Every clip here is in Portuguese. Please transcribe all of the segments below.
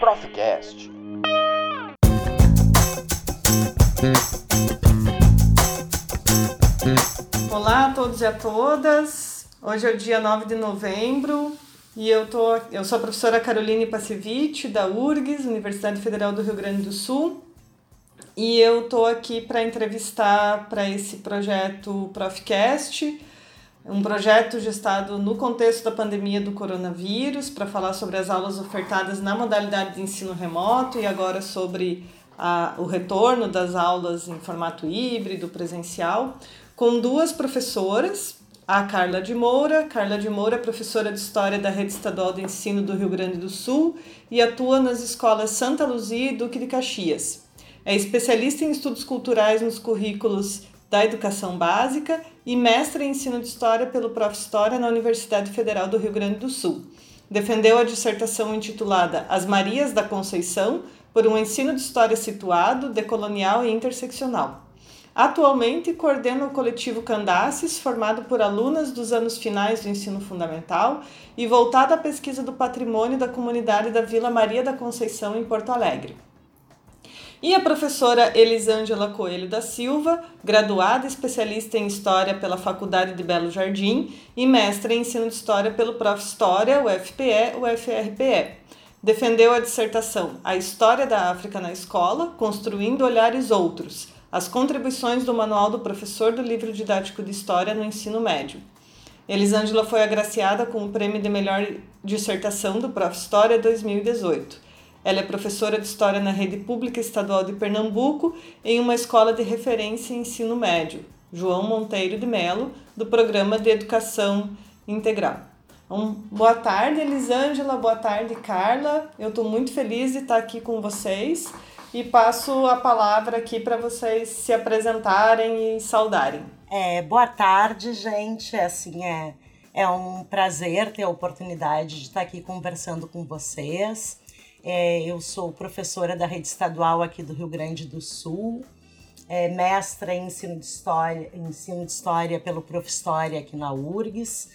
Profcast. Olá a todos e a todas. Hoje é o dia 9 de novembro e eu, tô, eu sou a professora Caroline Passevich, da URGS, Universidade Federal do Rio Grande do Sul. E eu estou aqui para entrevistar para esse projeto Profcast, um projeto gestado no contexto da pandemia do coronavírus, para falar sobre as aulas ofertadas na modalidade de ensino remoto e agora sobre a, o retorno das aulas em formato híbrido, presencial, com duas professoras, a Carla de Moura. Carla de Moura é professora de História da Rede Estadual de Ensino do Rio Grande do Sul e atua nas escolas Santa Luzia e Duque de Caxias. É especialista em estudos culturais nos currículos da educação básica e mestre em ensino de história pelo Prof. História na Universidade Federal do Rio Grande do Sul. Defendeu a dissertação intitulada As Marias da Conceição por um ensino de história situado, decolonial e interseccional. Atualmente coordena o coletivo Candaces, formado por alunas dos anos finais do ensino fundamental e voltado à pesquisa do patrimônio da comunidade da Vila Maria da Conceição, em Porto Alegre. E a professora Elisângela Coelho da Silva, graduada especialista em História pela Faculdade de Belo Jardim e mestre em Ensino de História pelo Prof. História, UFPE, UFRPE. Defendeu a dissertação A História da África na Escola, Construindo Olhares Outros, as contribuições do Manual do Professor do Livro Didático de História no Ensino Médio. Elisângela foi agraciada com o prêmio de melhor dissertação do Prof. História 2018. Ela é professora de História na Rede Pública Estadual de Pernambuco em uma escola de referência em ensino médio, João Monteiro de Melo, do Programa de Educação Integral. Um, boa tarde, Elisângela, boa tarde, Carla. Eu estou muito feliz de estar aqui com vocês e passo a palavra aqui para vocês se apresentarem e saudarem. É, boa tarde, gente. Assim, é, é um prazer ter a oportunidade de estar aqui conversando com vocês. É, eu sou professora da rede estadual aqui do Rio Grande do Sul, é, mestra em ensino de história, ensino de história pelo Prof. História aqui na URGS.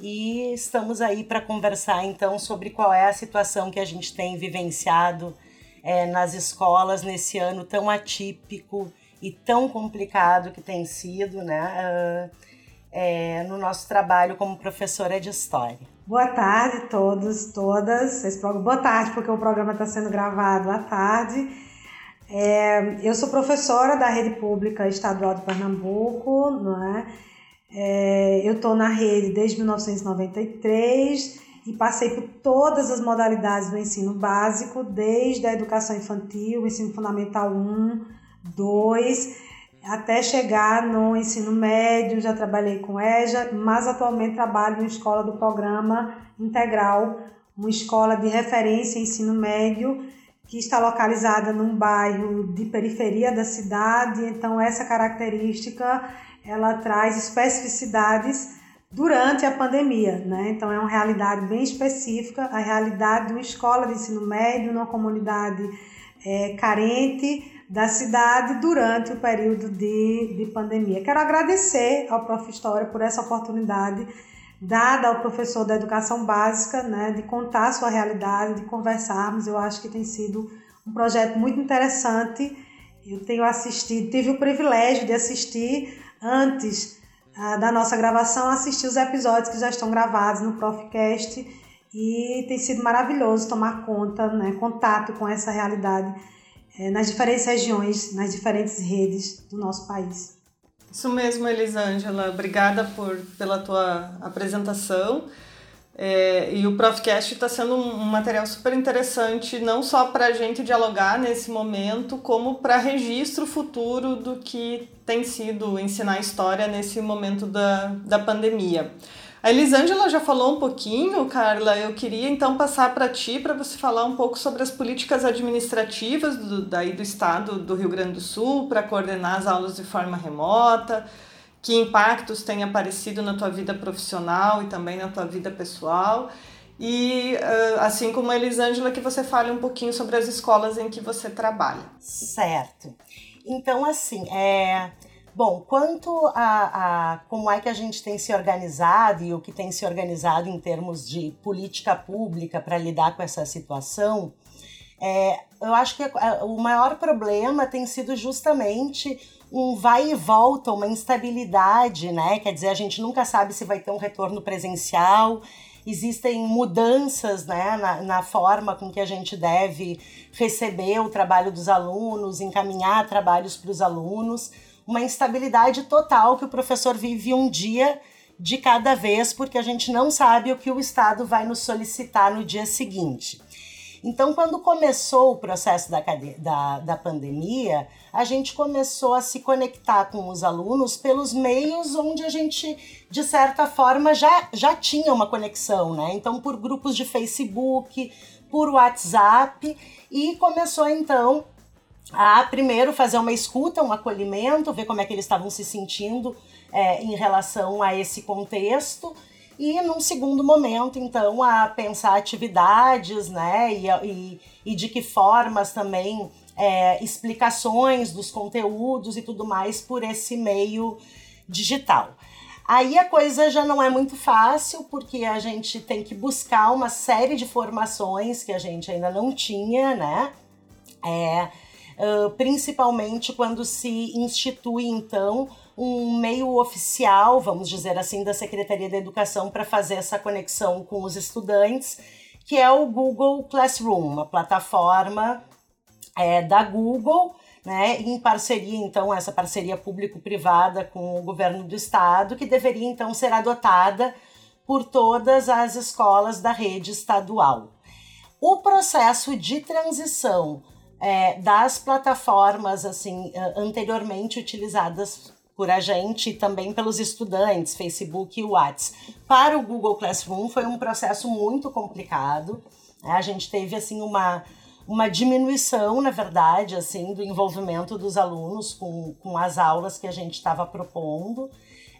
E estamos aí para conversar então sobre qual é a situação que a gente tem vivenciado é, nas escolas nesse ano tão atípico e tão complicado que tem sido, né? Uh, é, no nosso trabalho como professora de história. Boa tarde a todos, todas. Boa tarde, porque o programa está sendo gravado à tarde. É, eu sou professora da rede pública estadual de Pernambuco, não é? é eu estou na rede desde 1993 e passei por todas as modalidades do ensino básico, desde a educação infantil, ensino fundamental 1, 2, até chegar no ensino médio, já trabalhei com EJA, mas atualmente trabalho em escola do programa integral, uma escola de referência em ensino médio que está localizada num bairro de periferia da cidade, então essa característica ela traz especificidades durante a pandemia, né? Então é uma realidade bem específica, a realidade de uma escola de ensino médio numa comunidade é, carente da cidade durante o período de, de pandemia. Quero agradecer ao Prof. História por essa oportunidade dada ao professor da educação básica, né, de contar a sua realidade, de conversarmos. Eu acho que tem sido um projeto muito interessante. Eu tenho assistido, tive o privilégio de assistir antes da nossa gravação, assistir os episódios que já estão gravados no Profcast e tem sido maravilhoso tomar conta, né, contato com essa realidade nas diferentes regiões, nas diferentes redes do nosso país. Isso mesmo, Elisângela. Obrigada por, pela tua apresentação. É, e o Profcast está sendo um, material super interessante, não só para a gente dialogar nesse momento, como para registro futuro do que tem sido ensinar história nesse momento da, da pandemia. A Elisângela já falou um pouquinho, Carla. Eu queria então passar para ti para você falar um pouco sobre as políticas administrativas do, daí do estado do Rio Grande do Sul para coordenar as aulas de forma remota que impactos têm aparecido na tua vida profissional e também na tua vida pessoal. E assim como a Elisângela, que você fale um pouquinho sobre as escolas em que você trabalha. Certo. Então, assim, é, Bom, quanto a, a, como é que a gente tem se organizado e o que tem se organizado em termos de política pública para lidar com essa situação, é, eu acho que o maior problema tem sido justamente um vai e volta, uma instabilidade, né? Quer dizer, a gente nunca sabe se vai ter um retorno presencial, existem mudanças né, na, na, forma com que a gente deve receber o trabalho dos alunos, encaminhar trabalhos para os alunos, uma instabilidade total que o professor vive um dia de cada vez, porque a gente não sabe o que o Estado vai nos solicitar no dia seguinte. Então, quando começou o processo da, da, da pandemia, a gente começou a se conectar com os alunos pelos meios onde a gente, de certa forma, já, já tinha uma conexão, né? Então, por grupos de Facebook, por WhatsApp, e começou então a primeiro fazer uma escuta, um acolhimento, ver como é que eles estavam se sentindo é, em relação a esse contexto e num segundo momento, então, a pensar atividades, né, e, e, e de que formas também é, explicações dos conteúdos e tudo mais por esse meio digital. Aí a coisa já não é muito fácil, porque a gente tem que buscar uma série de formações que a gente ainda não tinha, né? É, uh, principalmente quando se institui, então, um meio oficial, vamos dizer assim, da Secretaria da Educação para fazer essa conexão com os estudantes, que é o Google Classroom, uma plataforma é, da Google, né, em parceria, então, essa parceria público-privada com o governo do estado, que deveria, então, ser adotada por todas as escolas da rede estadual. O processo de transição é, das plataformas assim anteriormente utilizadas por a gente e também pelos estudantes, Facebook e WhatsApp. Para o Google Classroom foi um processo muito complicado. Né? A gente teve assim uma, uma diminuição, na verdade, assim, do envolvimento dos alunos com, com as aulas que a gente estava propondo.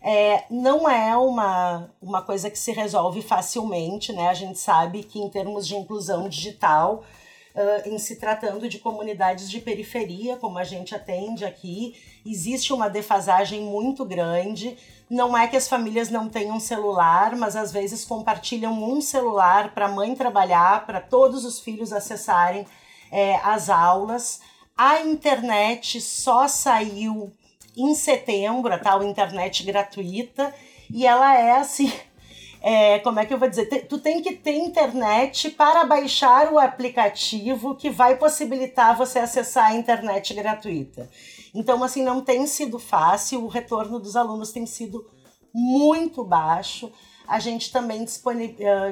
É, não é uma, uma coisa que se resolve facilmente, né? A gente sabe que em termos de inclusão digital, uh, em se tratando de comunidades de periferia, como a gente atende aqui, existe uma defasagem muito grande. Não é que as famílias não tenham celular, mas às vezes compartilham um celular para a mãe trabalhar, para todos os filhos acessarem é, as aulas. A internet só saiu em setembro, a tal internet gratuita, e ela é assim é, como é que eu vou dizer? Tu tem que ter internet para baixar o aplicativo que vai possibilitar você acessar a internet gratuita. Então, assim, não tem sido fácil, o retorno dos alunos tem sido muito baixo. A gente também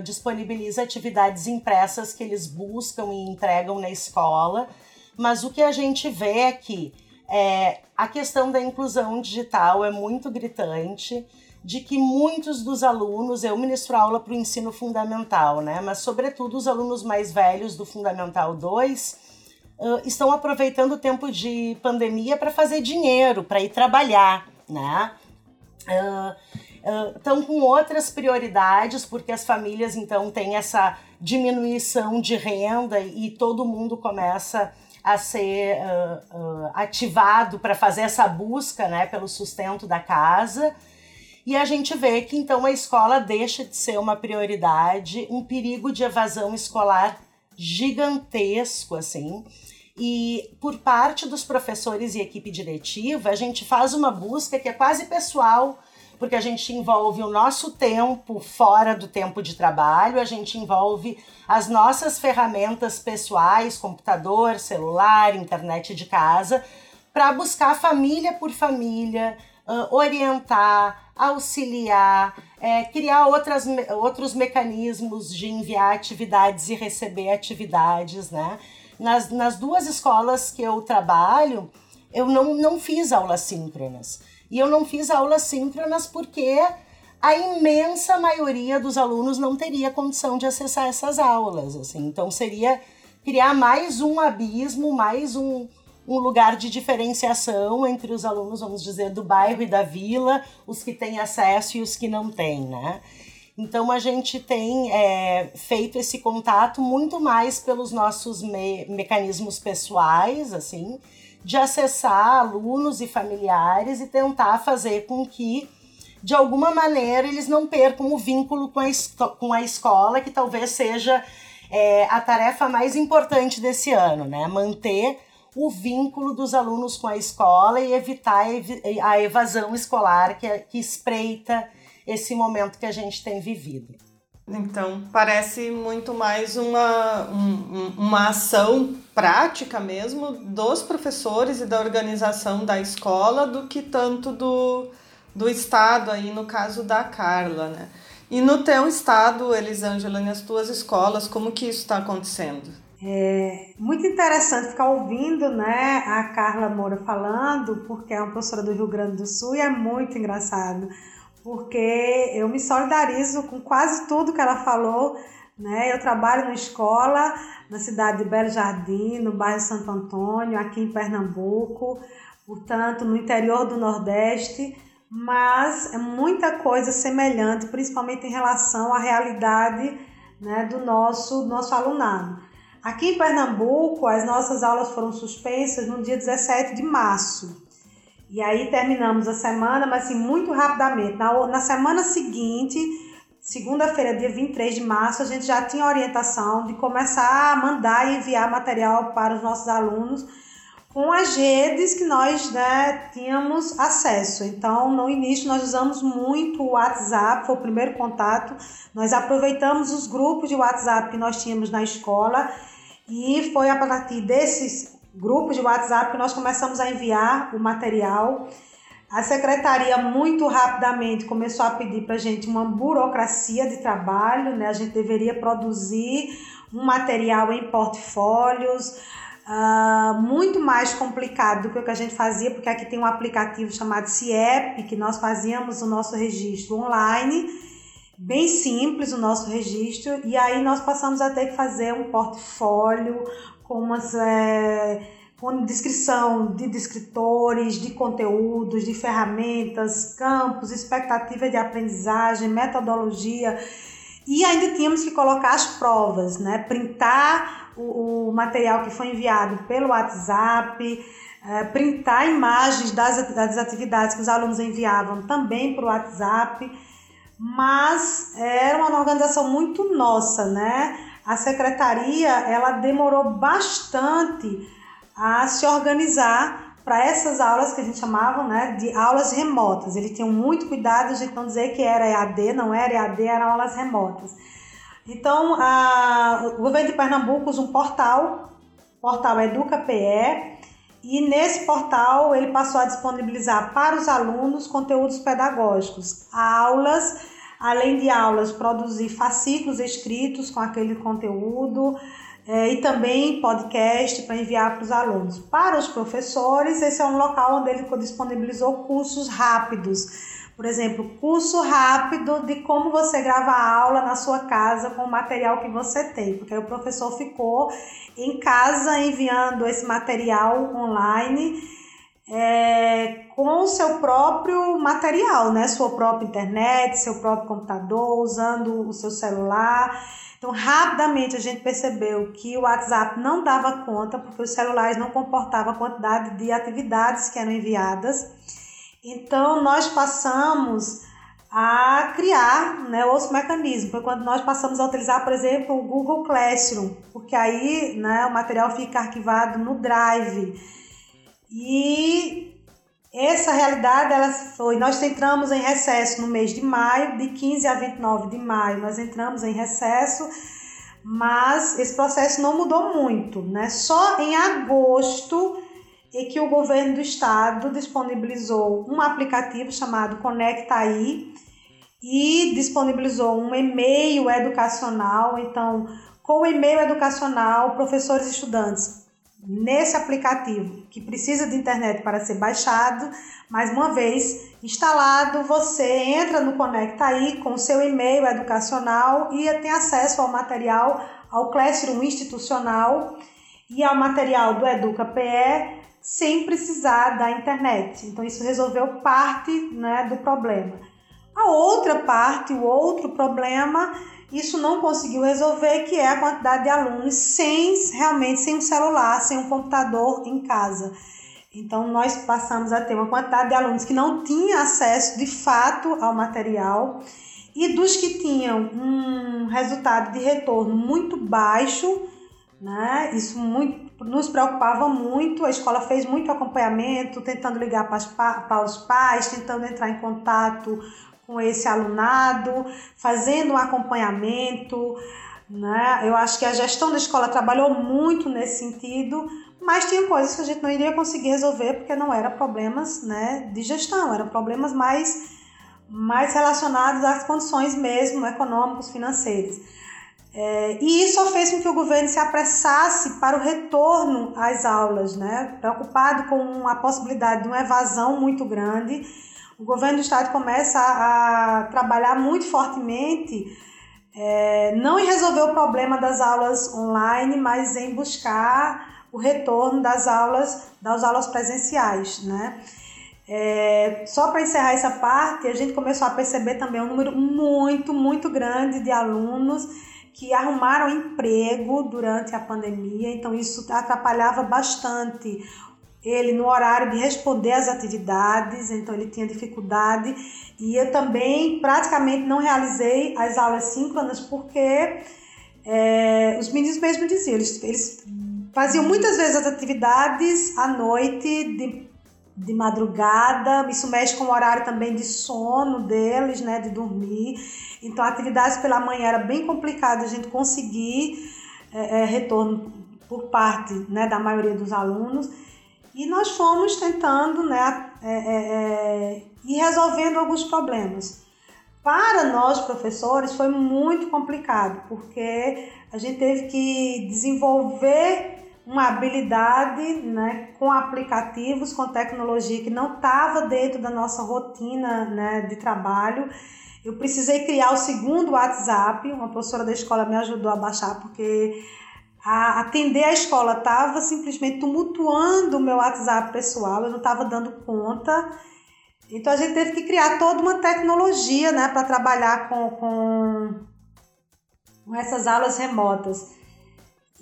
disponibiliza atividades impressas que eles buscam e entregam na escola, mas o que a gente vê é que é, a questão da inclusão digital é muito gritante de que muitos dos alunos, eu ministro aula para o ensino fundamental, né? Mas, sobretudo, os alunos mais velhos do Fundamental 2 uh, estão aproveitando o tempo de pandemia para fazer dinheiro, para ir trabalhar, né? Uh, estão com outras prioridades, porque as famílias então têm essa diminuição de renda e todo mundo começa a ser uh, uh, ativado para fazer essa busca né, pelo sustento da casa. E a gente vê que então a escola deixa de ser uma prioridade, um perigo de evasão escolar gigantesco, assim. E por parte dos professores e equipe diretiva, a gente faz uma busca que é quase pessoal, porque a gente envolve o nosso tempo fora do tempo de trabalho, a gente envolve as nossas ferramentas pessoais, computador, celular, internet de casa, para buscar família por família, uh, orientar, auxiliar, é, criar outras, outros mecanismos de enviar atividades e receber atividades, né? Nas, nas duas escolas que eu trabalho, eu não, não fiz aulas síncronas. E eu não fiz aulas síncronas porque a imensa maioria dos alunos não teria condição de acessar essas aulas, assim. Então seria criar mais um abismo, mais um, um lugar de diferenciação entre os alunos, vamos dizer, do bairro e da vila, os que têm acesso e os que não têm, né? Então a gente tem é, feito esse contato muito mais pelos nossos me mecanismos pessoais, assim, de acessar alunos e familiares e tentar fazer com que, de alguma maneira, eles não percam o vínculo com a, com a escola, que talvez seja é, a tarefa mais importante desse ano, né? Manter o vínculo dos alunos com a escola e evitar a evasão escolar que, que espreita esse momento que a gente tem vivido. Então, parece muito mais uma, um, uma ação prática mesmo dos professores e da organização da escola do que tanto do, do Estado, aí no caso da Carla, né? E no teu estado, Elisângela, nas tuas escolas, como que isso está acontecendo? É muito interessante ficar ouvindo né, a Carla Moura falando, porque é uma professora do Rio Grande do Sul e é muito engraçado porque eu me solidarizo com quase tudo que ela falou. Né? Eu trabalho na escola, na cidade de Belo Jardim, no bairro Santo Antônio, aqui em Pernambuco, portanto, no interior do Nordeste, mas é muita coisa semelhante, principalmente em relação à realidade né, do nosso, nosso alunado. Aqui em Pernambuco, as nossas aulas foram suspensas no dia 17 de março. E aí terminamos a semana, mas assim, muito rapidamente. Na, na semana seguinte, segunda-feira, dia 23 de março, a gente já tinha orientação de começar a mandar e enviar material para os nossos alunos com as redes que nós né, tínhamos acesso. Então, no início, nós usamos muito o WhatsApp, foi o primeiro contato. Nós aproveitamos os grupos de WhatsApp que nós tínhamos na escola e foi a partir desses grupos de WhatsApp que nós começamos a enviar o material. A secretaria muito rapidamente começou a pedir para a gente uma burocracia de trabalho, né? A gente deveria produzir um material em portfólios, uh, muito mais complicado do que o que a gente fazia, porque aqui tem um aplicativo chamado CIEP, que nós fazíamos o nosso registro online, bem simples o nosso registro, e aí nós passamos a ter que fazer um portfólio, com umas é, com descrição de descritores, de conteúdos, de ferramentas, campos, expectativa de aprendizagem, metodologia. E ainda tínhamos que colocar as provas, né? Printar o, o material que foi enviado pelo WhatsApp, é, printar imagens das, das atividades que os alunos enviavam também para o WhatsApp. Mas era uma organização muito nossa, né? a secretaria ela demorou bastante a se organizar para essas aulas que a gente chamava né, de aulas remotas. Eles tinham muito cuidado de não dizer que era EAD, não era EAD, eram aulas remotas. Então, a, o governo de Pernambuco usa um portal, portal EducaPE, e nesse portal ele passou a disponibilizar para os alunos conteúdos pedagógicos, aulas além de aulas, produzir fascículos escritos com aquele conteúdo é, e também podcast para enviar para os alunos. Para os professores, esse é um local onde ele disponibilizou cursos rápidos. Por exemplo, curso rápido de como você grava a aula na sua casa com o material que você tem, porque aí o professor ficou em casa enviando esse material online é, com o seu próprio material, né? Sua própria internet, seu próprio computador, usando o seu celular. Então, rapidamente a gente percebeu que o WhatsApp não dava conta, porque os celulares não comportavam a quantidade de atividades que eram enviadas. Então, nós passamos a criar né, outros mecanismos. Foi quando nós passamos a utilizar, por exemplo, o Google Classroom, porque aí né, o material fica arquivado no Drive. E essa realidade ela foi, nós entramos em recesso no mês de maio, de 15 a 29 de maio, nós entramos em recesso, mas esse processo não mudou muito, né? Só em agosto é que o governo do estado disponibilizou um aplicativo chamado Conecta aí e disponibilizou um e-mail educacional, então com o e-mail educacional, professores e estudantes nesse aplicativo que precisa de internet para ser baixado, mais uma vez instalado, você entra no Conecta aí com seu e-mail educacional e tem acesso ao material, ao Classroom institucional e ao material do Educa PE sem precisar da internet. Então isso resolveu parte né, do problema. A outra parte, o outro problema isso não conseguiu resolver, que é a quantidade de alunos sem realmente sem um celular, sem um computador em casa. Então, nós passamos a ter uma quantidade de alunos que não tinham acesso de fato ao material e dos que tinham um resultado de retorno muito baixo, né? Isso muito, nos preocupava muito. A escola fez muito acompanhamento, tentando ligar para, os pais, tentando entrar em contato com esse alunado, fazendo um acompanhamento. Né? Eu acho que a gestão da escola trabalhou muito nesse sentido, mas tinha coisas que a gente não iria conseguir resolver porque não eram problemas né, de gestão, eram problemas mais, mais relacionados às condições mesmo econômicos, financeiras. É, e isso fez com que o governo se apressasse para o retorno às aulas, né? preocupado com a possibilidade de uma evasão muito grande. O governo do estado começa a, a trabalhar muito fortemente é, não em resolver o problema das aulas online, mas em buscar o retorno das aulas, das aulas presenciais, né? É, só para encerrar essa parte, a gente começou a perceber também um número muito, muito grande de alunos que arrumaram emprego durante a pandemia, então isso atrapalhava bastante ele no horário de responder às atividades, então ele tinha dificuldade. E eu também praticamente não realizei as aulas síncronas porque é, os meninos mesmo diziam, eles, eles faziam muitas vezes as atividades à noite, de, de madrugada, isso mexe com o horário também de sono deles, né, de dormir. Então, atividades pela manhã era bem complicado a gente conseguir é, é, retorno por parte né, da maioria dos alunos. E nós fomos tentando né, é, é, é, ir resolvendo alguns problemas. Para nós, professores, foi muito complicado, porque a gente teve que desenvolver uma habilidade né, com aplicativos, com tecnologia que não estava dentro da nossa rotina né, de trabalho. Eu precisei criar o segundo WhatsApp, uma professora da escola me ajudou a baixar, porque a atender a escola estava simplesmente tumultuando o meu WhatsApp pessoal, eu não estava dando conta. Então a gente teve que criar toda uma tecnologia né, para trabalhar com, com, com essas aulas remotas.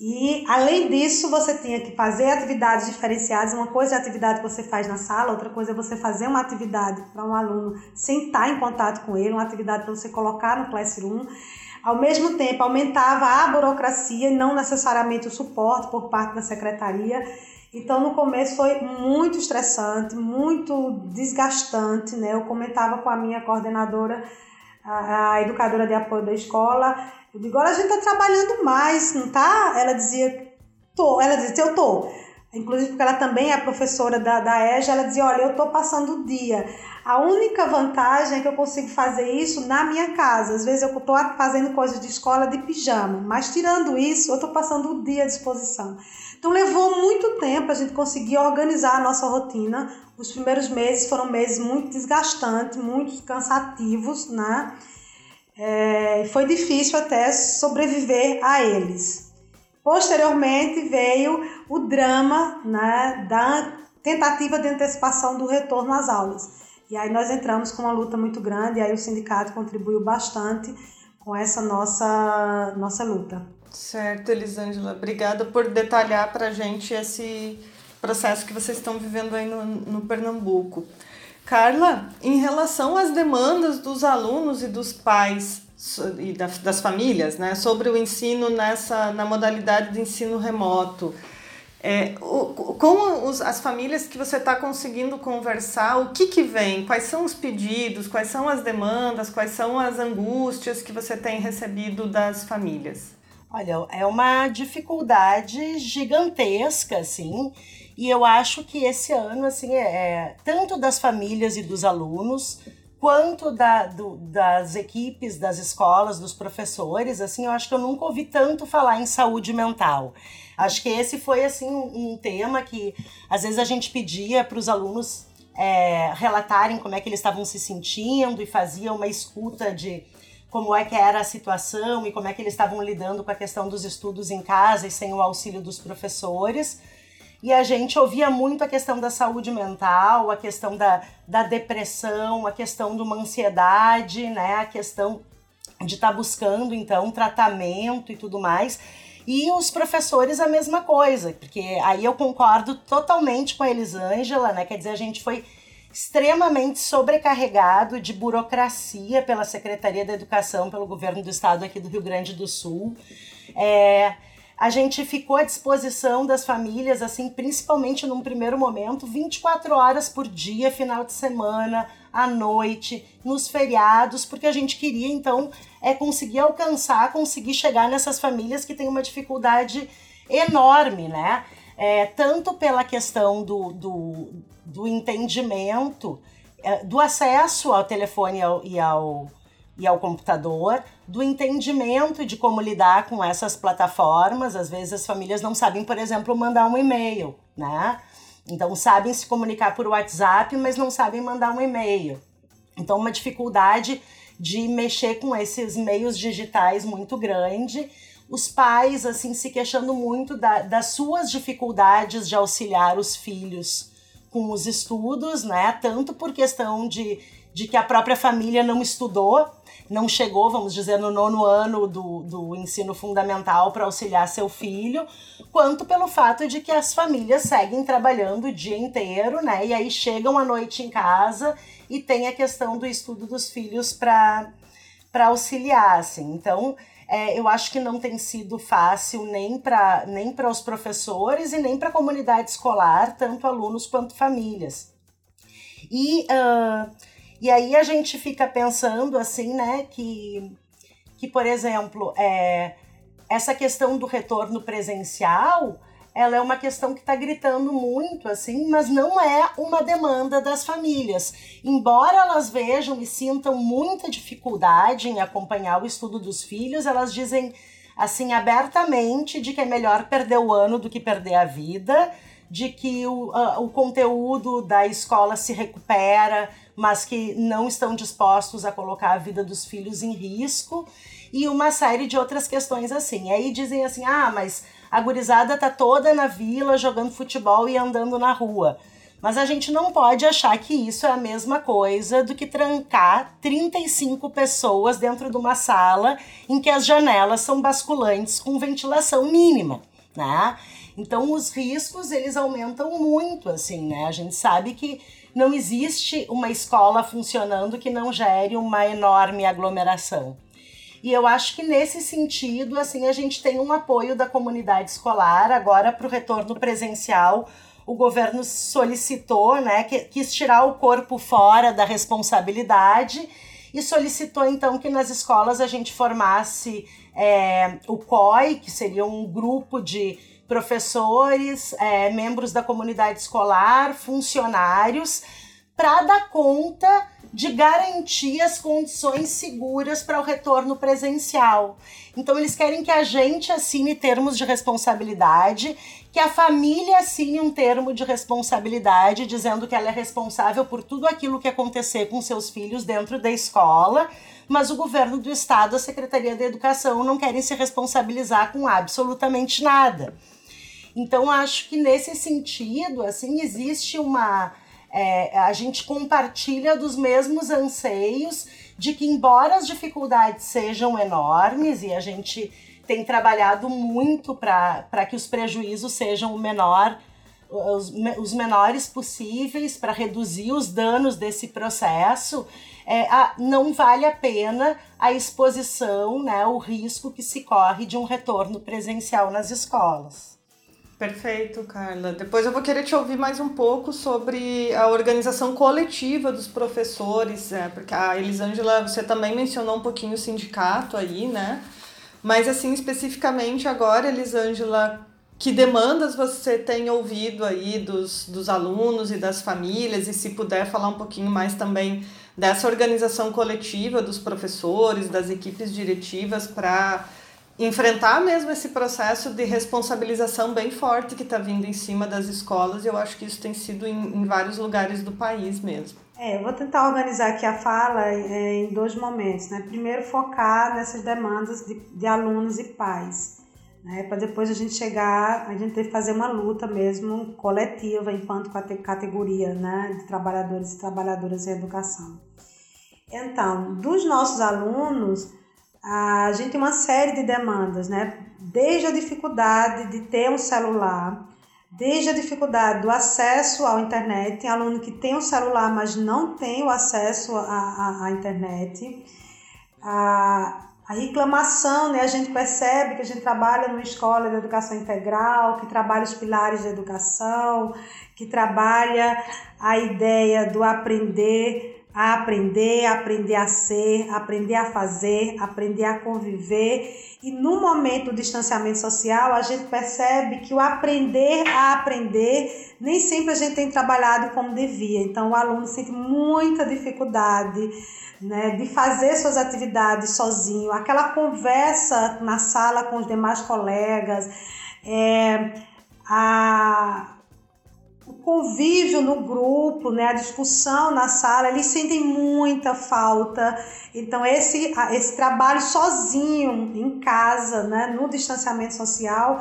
E além disso, você tinha que fazer atividades diferenciadas. Uma coisa é a atividade que você faz na sala, outra coisa é você fazer uma atividade para um aluno sem estar em contato com ele, uma atividade para você colocar no Classroom. Ao mesmo tempo, aumentava a burocracia não necessariamente o suporte por parte da secretaria. Então, no começo foi muito estressante, muito desgastante, né? Eu comentava com a minha coordenadora, a, a educadora de apoio da escola, eu digo, agora a gente está trabalhando mais, não tá? Ela dizia, tô. Ela dizia, eu tô. Inclusive porque ela também é professora da, da EJA, ela dizia, olha, eu tô passando o dia. A única vantagem é que eu consigo fazer isso na minha casa. Às vezes eu estou fazendo coisas de escola de pijama, mas tirando isso, eu estou passando o dia à disposição. Então levou muito tempo a gente conseguir organizar a nossa rotina. Os primeiros meses foram meses muito desgastantes, muito cansativos, né? É, foi difícil até sobreviver a eles. Posteriormente veio o drama né, da tentativa de antecipação do retorno às aulas. E aí nós entramos com uma luta muito grande, e aí o sindicato contribuiu bastante com essa nossa, nossa luta. Certo, Elisângela. Obrigada por detalhar para a gente esse processo que vocês estão vivendo aí no, no Pernambuco. Carla, em relação às demandas dos alunos e dos pais e das famílias né, sobre o ensino nessa, na modalidade de ensino remoto, é, o, com os, as famílias que você está conseguindo conversar, o que, que vem? Quais são os pedidos? Quais são as demandas? Quais são as angústias que você tem recebido das famílias? Olha, é uma dificuldade gigantesca, assim, e eu acho que esse ano, assim, é, é tanto das famílias e dos alunos, quanto da, do, das equipes, das escolas, dos professores, assim, eu acho que eu nunca ouvi tanto falar em saúde mental. Acho que esse foi, assim, um, um tema que às vezes a gente pedia para os alunos é, relatarem como é que eles estavam se sentindo e fazia uma escuta de como é que era a situação e como é que eles estavam lidando com a questão dos estudos em casa e sem o auxílio dos professores e a gente ouvia muito a questão da saúde mental, a questão da, da depressão, a questão de uma ansiedade, né? A questão de estar tá buscando, então, tratamento e tudo mais. E os professores a mesma coisa, porque aí eu concordo totalmente com a Elisângela, né? Quer dizer, a gente foi extremamente sobrecarregado de burocracia pela Secretaria da Educação, pelo governo do estado aqui do Rio Grande do Sul. É, a gente ficou à disposição das famílias, assim, principalmente num primeiro momento, 24 horas por dia, final de semana, à noite, nos feriados, porque a gente queria, então, é conseguir alcançar, conseguir chegar nessas famílias que têm uma dificuldade enorme, né? É, tanto pela questão do, do, do entendimento, é, do acesso ao telefone e ao, e ao, e ao computador, do entendimento de como lidar com essas plataformas. Às vezes as famílias não sabem, por exemplo, mandar um e-mail, né? Então sabem se comunicar por WhatsApp, mas não sabem mandar um e-mail. Então uma dificuldade de mexer com esses meios digitais muito grande. Os pais assim se queixando muito da, das suas dificuldades de auxiliar os filhos com os estudos, né? Tanto por questão de, de que a própria família não estudou, não chegou, vamos dizer, no nono ano do, do ensino fundamental para auxiliar seu filho, quanto pelo fato de que as famílias seguem trabalhando o dia inteiro, né? E aí chegam à noite em casa e tem a questão do estudo dos filhos para auxiliar, assim. Então, é, eu acho que não tem sido fácil nem para nem os professores e nem para a comunidade escolar, tanto alunos quanto famílias. E, uh, e aí a gente fica pensando assim, né, que, que por exemplo, é, essa questão do retorno presencial ela é uma questão que está gritando muito, assim, mas não é uma demanda das famílias. Embora elas vejam e sintam muita dificuldade em acompanhar o estudo dos filhos, elas dizem assim abertamente de que é melhor perder o ano do que perder a vida, de que o, o conteúdo da escola se recupera, mas que não estão dispostos a colocar a vida dos filhos em risco e uma série de outras questões assim. Aí dizem assim: ah, mas a gurizada tá toda na vila jogando futebol e andando na rua. Mas a gente não pode achar que isso é a mesma coisa do que trancar 35 pessoas dentro de uma sala em que as janelas são basculantes com ventilação mínima, né? Então os riscos eles aumentam muito, assim, né? A gente sabe que não existe uma escola funcionando que não gere uma enorme aglomeração. E eu acho que nesse sentido, assim, a gente tem um apoio da comunidade escolar agora para o retorno presencial. O governo solicitou, né, que quis tirar o corpo fora da responsabilidade e solicitou então que nas escolas a gente formasse é, o COI, que seria um grupo de professores, é, membros da comunidade escolar, funcionários, para dar conta de garantir as condições seguras para o retorno presencial. Então, eles querem que a gente assine termos de responsabilidade, que a família assine um termo de responsabilidade, dizendo que ela é responsável por tudo aquilo que acontecer com seus filhos dentro da escola, mas o governo do estado, a Secretaria da Educação, não querem se responsabilizar com absolutamente nada. Então, acho que nesse sentido, assim, existe uma é, a gente compartilha dos mesmos anseios de que, embora as dificuldades sejam enormes e a gente tem trabalhado muito para que os prejuízos sejam o menor, os, os menores possíveis para reduzir os danos desse processo, é, a, não vale a pena a exposição, né, o risco que se corre de um retorno presencial nas escolas. Perfeito, Carla. Depois eu vou querer te ouvir mais um pouco sobre a organização coletiva dos professores, é, porque a Elisângela, você também mencionou um pouquinho o sindicato aí, né? Mas assim, especificamente agora, Elisângela, que demandas você tem ouvido aí dos, dos alunos e das famílias, e se puder falar um pouquinho mais também dessa organização coletiva dos professores, das equipes diretivas para enfrentar mesmo esse processo de responsabilização bem forte que está vindo em cima das escolas, e eu acho que isso tem sido em, em vários lugares do país mesmo. É, eu vou tentar organizar aqui a fala é, em dois momentos. Né? Primeiro, focar nessas demandas de, de alunos e pais, né? para depois a gente chegar, a gente ter que fazer uma luta mesmo coletiva enquanto categoria né? de trabalhadores e trabalhadoras em educação. Então, dos nossos alunos, a gente tem uma série de demandas, né? Desde a dificuldade de ter um celular, desde a dificuldade do acesso à internet, tem aluno que tem um celular, mas não tem o acesso à, à, à internet. A, a reclamação, né? A gente percebe que a gente trabalha numa escola de educação integral, que trabalha os pilares da educação, que trabalha a ideia do aprender a aprender, aprender a ser, aprender a fazer, aprender a conviver. E no momento do distanciamento social, a gente percebe que o aprender a aprender nem sempre a gente tem trabalhado como devia. Então, o aluno sente muita dificuldade né, de fazer suas atividades sozinho, aquela conversa na sala com os demais colegas, é, a, o convívio no grupo, né, a discussão na sala, eles sentem muita falta. Então, esse, esse trabalho sozinho em casa, né, no distanciamento social,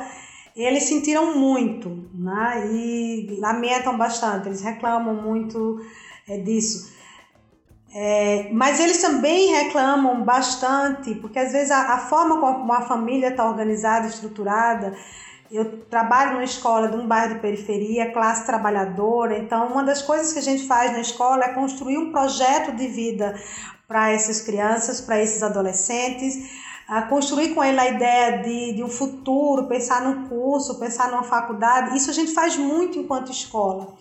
eles sentiram muito né, e lamentam bastante, eles reclamam muito é, disso. É, mas eles também reclamam bastante, porque às vezes a, a forma como a família está organizada, estruturada, eu trabalho numa escola de um bairro de periferia, classe trabalhadora, então uma das coisas que a gente faz na escola é construir um projeto de vida para essas crianças, para esses adolescentes, construir com ele a ideia de, de um futuro, pensar num curso, pensar numa faculdade. Isso a gente faz muito enquanto escola.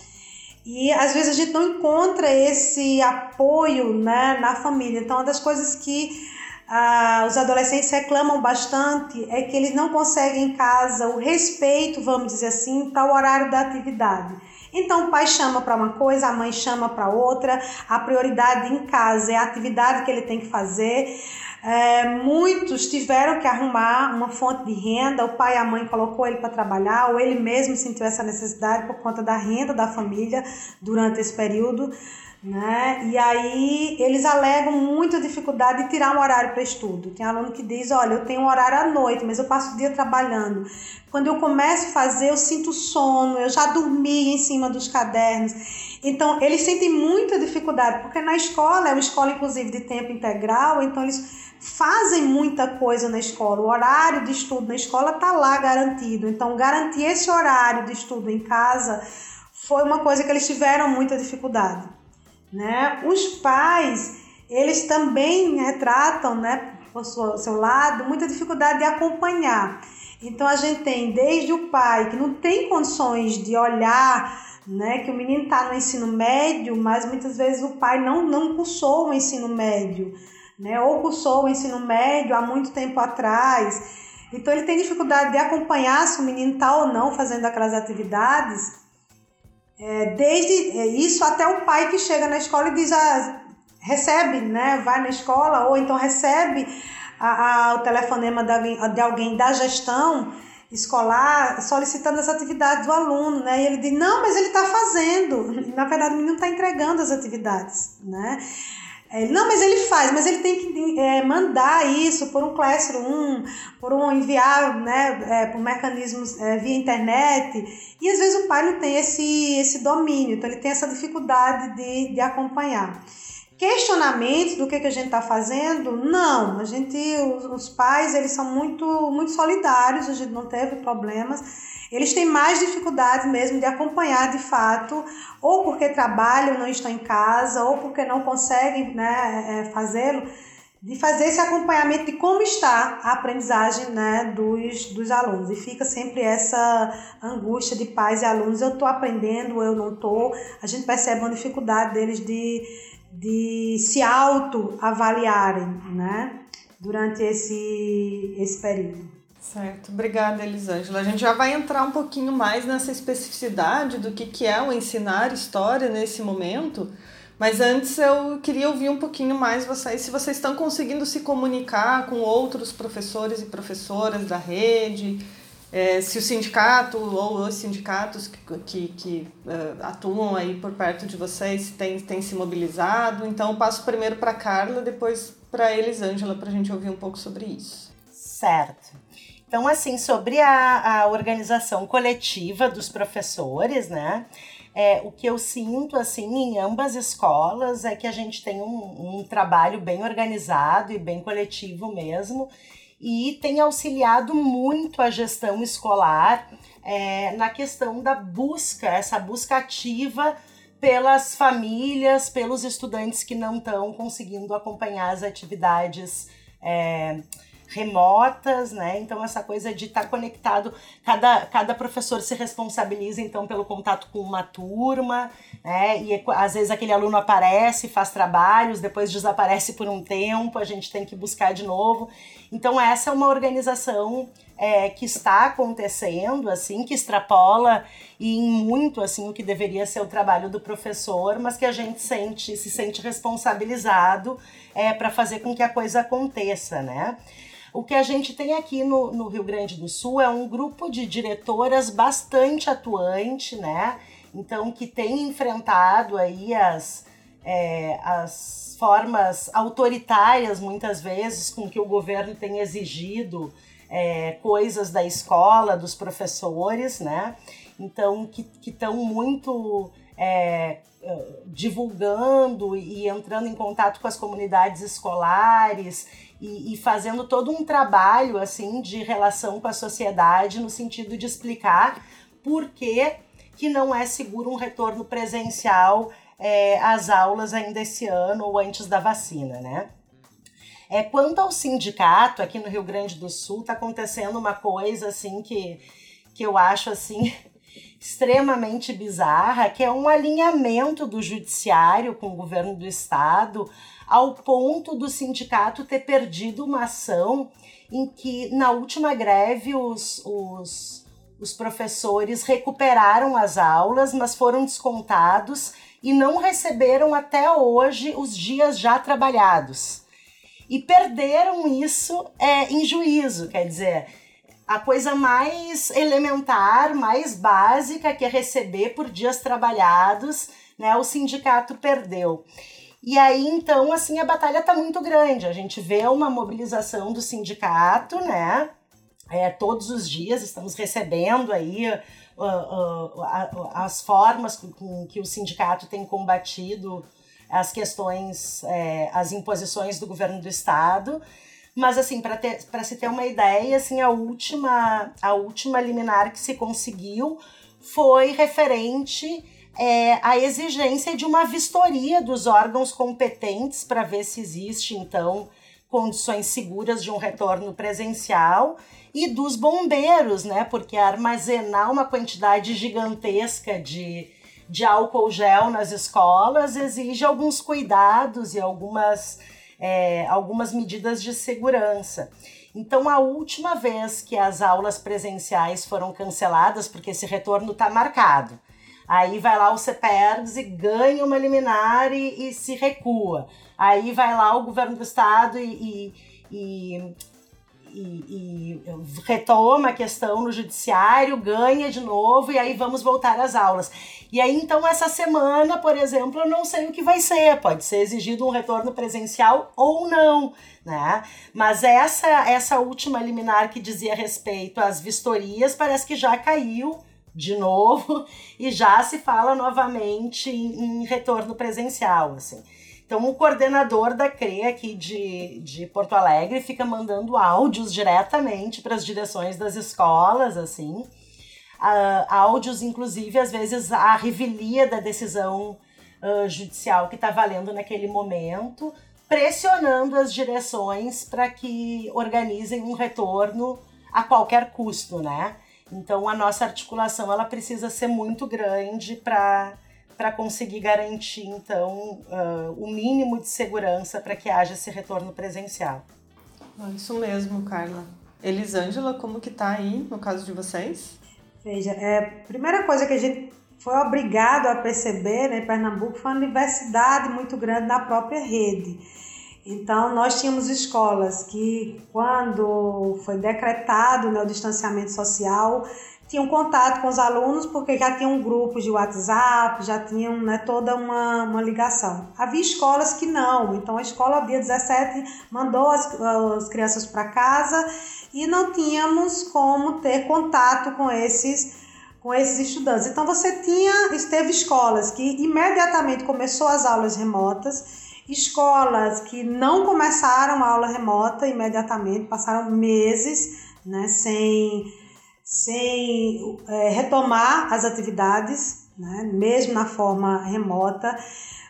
E às vezes a gente não encontra esse apoio né, na família. Então, uma das coisas que ah, os adolescentes reclamam bastante é que eles não conseguem em casa o respeito, vamos dizer assim, para o horário da atividade. Então, o pai chama para uma coisa, a mãe chama para outra, a prioridade em casa é a atividade que ele tem que fazer. É, muitos tiveram que arrumar uma fonte de renda, o pai e a mãe colocou ele para trabalhar, ou ele mesmo sentiu essa necessidade por conta da renda da família durante esse período. Né? E aí eles alegam muita dificuldade de tirar um horário para estudo. Tem aluno que diz: Olha, eu tenho um horário à noite, mas eu passo o dia trabalhando. Quando eu começo a fazer, eu sinto sono, eu já dormi em cima dos cadernos. Então, eles sentem muita dificuldade, porque na escola, é uma escola inclusive de tempo integral, então eles fazem muita coisa na escola. O horário de estudo na escola está lá garantido. Então, garantir esse horário de estudo em casa foi uma coisa que eles tiveram muita dificuldade. Né? Os pais, eles também retratam, né, por seu lado, muita dificuldade de acompanhar. Então, a gente tem desde o pai que não tem condições de olhar né, que o menino está no ensino médio, mas muitas vezes o pai não, não cursou o ensino médio né? ou cursou o ensino médio há muito tempo atrás. Então ele tem dificuldade de acompanhar se o menino está ou não fazendo aquelas atividades. É, desde é, isso até o pai que chega na escola e diz, ah, recebe, né? vai na escola, ou então recebe a, a, o telefonema de alguém, da gestão escolar solicitando as atividades do aluno, né? E ele diz, não, mas ele está fazendo. Na verdade, o menino está entregando as atividades, né? Ele, não, mas ele faz, mas ele tem que é, mandar isso por um Classroom, por um enviar né, é, por mecanismos é, via internet. E às vezes o pai não tem esse, esse domínio, então ele tem essa dificuldade de, de acompanhar. Questionamentos do que, que a gente está fazendo? Não, a gente, os, os pais, eles são muito, muito solidários, a gente não teve problemas eles têm mais dificuldade mesmo de acompanhar de fato, ou porque trabalham, não estão em casa, ou porque não conseguem né, é, fazê-lo, de fazer esse acompanhamento de como está a aprendizagem né, dos, dos alunos. E fica sempre essa angústia de pais e alunos, eu estou aprendendo, eu não estou. A gente percebe uma dificuldade deles de, de se auto-avaliarem né, durante esse, esse período. Certo, obrigada Elisângela. A gente já vai entrar um pouquinho mais nessa especificidade do que, que é o ensinar história nesse momento, mas antes eu queria ouvir um pouquinho mais vocês, se vocês estão conseguindo se comunicar com outros professores e professoras da rede, é, se o sindicato ou os sindicatos que, que, que uh, atuam aí por perto de vocês têm, têm se mobilizado. Então passo primeiro para Carla, depois para Elisângela, para a gente ouvir um pouco sobre isso. Certo. Então, assim, sobre a, a organização coletiva dos professores, né? É, o que eu sinto, assim, em ambas escolas é que a gente tem um, um trabalho bem organizado e bem coletivo mesmo, e tem auxiliado muito a gestão escolar é, na questão da busca, essa busca ativa pelas famílias, pelos estudantes que não estão conseguindo acompanhar as atividades. É, remotas, né? Então essa coisa de estar tá conectado, cada, cada professor se responsabiliza então pelo contato com uma turma, né? E às vezes aquele aluno aparece, faz trabalhos, depois desaparece por um tempo, a gente tem que buscar de novo. Então essa é uma organização é, que está acontecendo, assim, que extrapola e em muito assim o que deveria ser o trabalho do professor, mas que a gente sente, se sente responsabilizado é, para fazer com que a coisa aconteça, né? O que a gente tem aqui no, no Rio Grande do Sul é um grupo de diretoras bastante atuante, né? Então, que tem enfrentado aí as, é, as formas autoritárias, muitas vezes, com que o governo tem exigido é, coisas da escola, dos professores, né? Então, que estão muito é, divulgando e entrando em contato com as comunidades escolares e, e, fazendo todo um trabalho assim de relação com a sociedade no sentido de explicar por que, que não é seguro um retorno presencial é, às aulas ainda esse ano ou antes da vacina, né? É, quanto ao sindicato, aqui no Rio Grande do Sul, está acontecendo uma coisa assim que, que eu acho assim extremamente bizarra, que é um alinhamento do judiciário com o governo do estado ao ponto do sindicato ter perdido uma ação em que, na última greve, os, os, os professores recuperaram as aulas, mas foram descontados e não receberam até hoje os dias já trabalhados. E perderam isso é, em juízo, quer dizer, a coisa mais elementar, mais básica, que é receber por dias trabalhados, né, o sindicato perdeu. E aí, então, assim, a batalha tá muito grande. A gente vê uma mobilização do sindicato, né? É, todos os dias estamos recebendo aí uh, uh, as formas com, com, que o sindicato tem combatido as questões, é, as imposições do governo do estado. Mas assim, para se ter uma ideia, assim, a última, a última liminar que se conseguiu foi referente é, a exigência de uma vistoria dos órgãos competentes para ver se existe, então, condições seguras de um retorno presencial e dos bombeiros, né? Porque armazenar uma quantidade gigantesca de, de álcool gel nas escolas exige alguns cuidados e algumas, é, algumas medidas de segurança. Então, a última vez que as aulas presenciais foram canceladas, porque esse retorno está marcado, Aí vai lá o CEPERGS e ganha uma liminar e, e, se recua. Aí vai lá o governo do estado e, e, e, retoma a questão no judiciário, ganha de novo e aí vamos voltar às aulas. E aí então essa semana, por exemplo, eu não sei o que vai ser. Pode ser exigido um retorno presencial ou não, né? Mas essa essa última liminar que dizia respeito às vistorias parece que já caiu de novo e já se fala novamente em, em retorno presencial, assim. Então, o coordenador da CRE aqui de, de Porto Alegre fica mandando áudios diretamente para as direções das escolas, assim. Uh, áudios, inclusive, às vezes, a revelia da decisão uh, judicial que está valendo naquele momento, pressionando as direções para que organizem um retorno a qualquer custo, né? Então a nossa articulação ela precisa ser muito grande para para conseguir garantir então uh, o mínimo de segurança para que haja esse retorno presencial. Isso mesmo, Carla. Elisângela, como que tá aí no caso de vocês? Veja, é, primeira coisa que a gente foi obrigado a perceber, né, Pernambuco foi uma diversidade muito grande na própria rede. Então, nós tínhamos escolas que, quando foi decretado né, o distanciamento social, tinham contato com os alunos porque já tinham grupos de WhatsApp, já tinham né, toda uma, uma ligação. Havia escolas que não, então a escola, dia 17, mandou as, as crianças para casa e não tínhamos como ter contato com esses com esses estudantes. Então você tinha, teve escolas que imediatamente começou as aulas remotas, escolas que não começaram a aula remota imediatamente, passaram meses né, sem, sem é, retomar as atividades, né, mesmo na forma remota.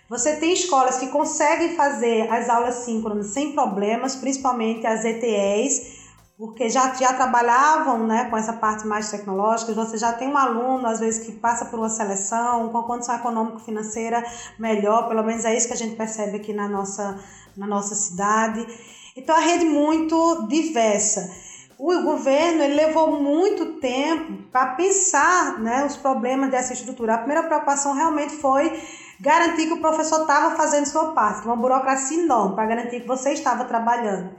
Você tem escolas que conseguem fazer as aulas síncronas sem problemas, principalmente as ETEs, porque já, já trabalhavam né, com essa parte mais tecnológica, você já tem um aluno, às vezes, que passa por uma seleção, com a condição econômico-financeira melhor, pelo menos é isso que a gente percebe aqui na nossa, na nossa cidade. Então, a rede muito diversa. O governo ele levou muito tempo para pensar né, os problemas dessa estrutura. A primeira preocupação realmente foi garantir que o professor estava fazendo sua parte, uma burocracia enorme para garantir que você estava trabalhando.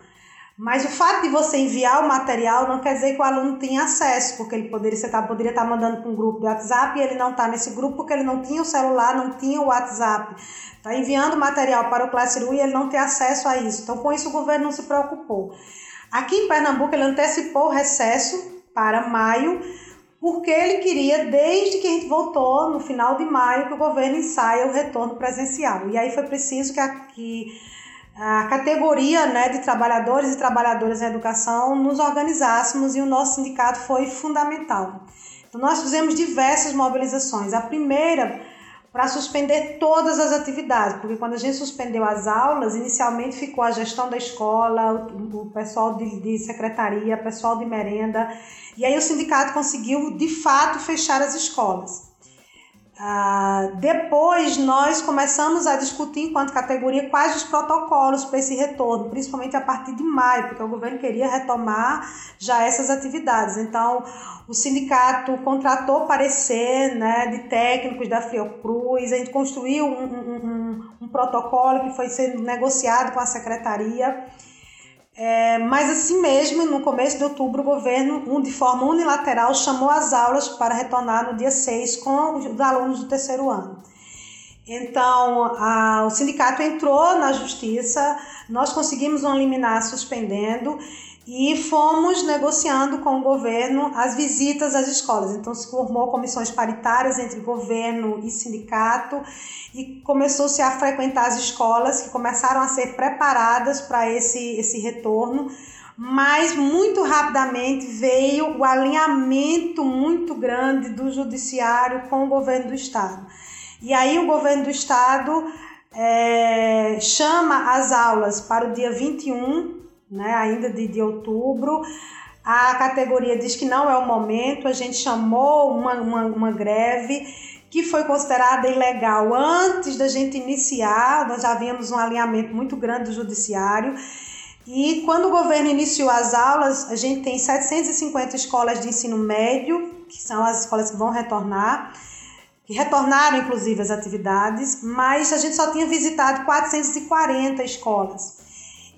Mas o fato de você enviar o material não quer dizer que o aluno tenha acesso, porque ele poderia, você tá, poderia estar tá mandando para um grupo de WhatsApp e ele não está nesse grupo porque ele não tinha o celular, não tinha o WhatsApp. Está enviando material para o Classroom e ele não tem acesso a isso. Então, com isso, o governo não se preocupou. Aqui em Pernambuco, ele antecipou o recesso para maio, porque ele queria, desde que a gente voltou, no final de maio, que o governo ensaia o retorno presencial. E aí foi preciso que, aqui a categoria né, de trabalhadores e trabalhadoras da educação nos organizássemos e o nosso sindicato foi fundamental. Então, nós fizemos diversas mobilizações. A primeira, para suspender todas as atividades, porque quando a gente suspendeu as aulas, inicialmente ficou a gestão da escola, o, pessoal de, de secretaria, pessoal de merenda, e aí o sindicato conseguiu de fato fechar as escolas. Ah, depois nós começamos a discutir enquanto categoria quais os protocolos para esse retorno, principalmente a partir de maio, porque o governo queria retomar já essas atividades. Então, o sindicato contratou parecer né, de técnicos da Fiocruz, a gente construiu um, um, um, um protocolo que foi sendo negociado com a secretaria é, mas assim mesmo, no começo de outubro, o governo, de forma unilateral, chamou as aulas para retornar no dia 6 com os alunos do terceiro ano. Então, a, o sindicato entrou na justiça, nós conseguimos um liminar suspendendo e fomos negociando com o governo as visitas às escolas. Então se formou comissões paritárias entre governo e sindicato e começou-se a frequentar as escolas que começaram a ser preparadas para esse, esse retorno, mas muito rapidamente veio o alinhamento muito grande do judiciário com o governo do estado. E aí o governo do estado é, chama as aulas para o dia 21 né, ainda de, de outubro. A categoria diz que não é o momento, a gente chamou uma, uma, uma greve que foi considerada ilegal antes da gente iniciar, nós já havíamos um alinhamento muito grande do judiciário. E quando o governo iniciou as aulas, a gente tem 750 escolas de ensino médio, que são as escolas que vão retornar, que retornaram inclusive as atividades, mas a gente só tinha visitado 440 escolas.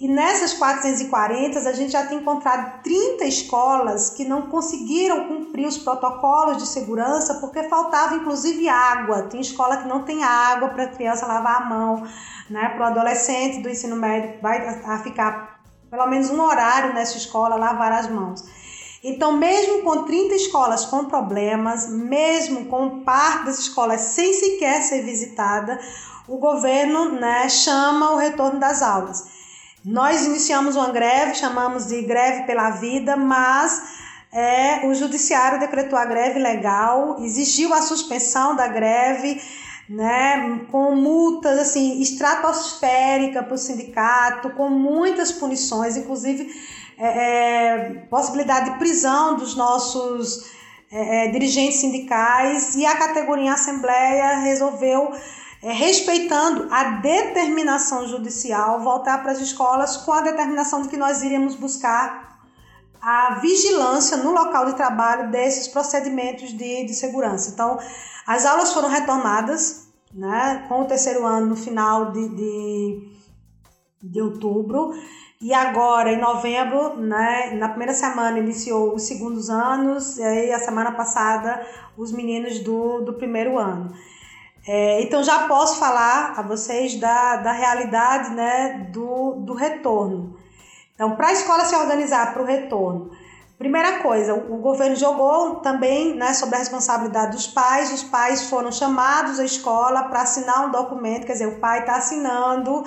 E nessas 440, a gente já tem encontrado 30 escolas que não conseguiram cumprir os protocolos de segurança porque faltava inclusive água. Tem escola que não tem água para a criança lavar a mão, né? Para o adolescente do ensino médio vai ficar pelo menos um horário nessa escola lavar as mãos. Então, mesmo com 30 escolas com problemas, mesmo com parte das escolas sem sequer ser visitada, o governo né, chama o retorno das aulas. Nós iniciamos uma greve, chamamos de greve pela vida, mas é, o judiciário decretou a greve legal, exigiu a suspensão da greve, né, com multas assim estratosférica para o sindicato, com muitas punições, inclusive é, é, possibilidade de prisão dos nossos é, é, dirigentes sindicais e a categoria Assembleia resolveu é, respeitando a determinação judicial, voltar para as escolas com a determinação de que nós iríamos buscar a vigilância no local de trabalho desses procedimentos de, de segurança. Então, as aulas foram retomadas né, com o terceiro ano no final de, de, de outubro. E agora, em novembro, né, na primeira semana, iniciou os segundos anos, e aí a semana passada, os meninos do, do primeiro ano. É, então já posso falar a vocês da, da realidade né, do, do retorno. Então, para a escola se organizar para o retorno, primeira coisa, o governo jogou também né, sobre a responsabilidade dos pais. Os pais foram chamados à escola para assinar um documento, quer dizer, o pai está assinando,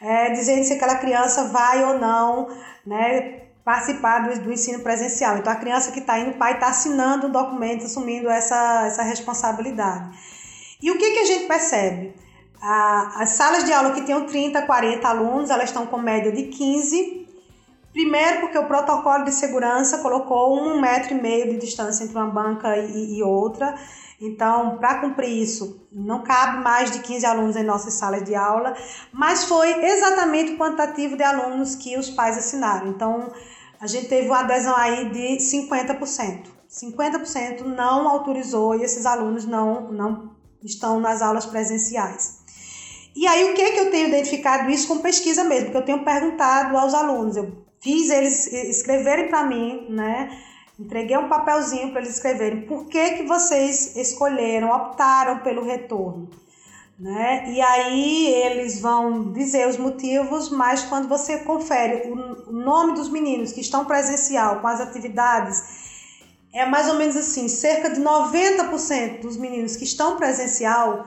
é, dizendo se aquela criança vai ou não né, participar do, do ensino presencial. Então, a criança que está indo, o pai está assinando um documento, assumindo essa, essa responsabilidade. E o que, que a gente percebe? as salas de aula que tinham 30, 40 alunos, elas estão com média de 15. Primeiro, porque o protocolo de segurança colocou um metro e meio de distância entre uma banca e, e outra. Então, para cumprir isso, não cabe mais de 15 alunos em nossas salas de aula, mas foi exatamente o quantitativo de alunos que os pais assinaram. Então, a gente teve uma adesão aí de 50%. 50% não autorizou e esses alunos não, não estão nas aulas presenciais. E aí, o que, é que eu tenho identificado isso com pesquisa mesmo? Porque eu tenho perguntado aos alunos, eu fiz eles escreverem para mim, né? Entreguei um papelzinho para eles escreverem por que, que vocês escolheram, optaram pelo retorno. Né? E aí eles vão dizer os motivos, mas quando você confere o nome dos meninos que estão presencial com as atividades, é mais ou menos assim, cerca de 90% dos meninos que estão presencial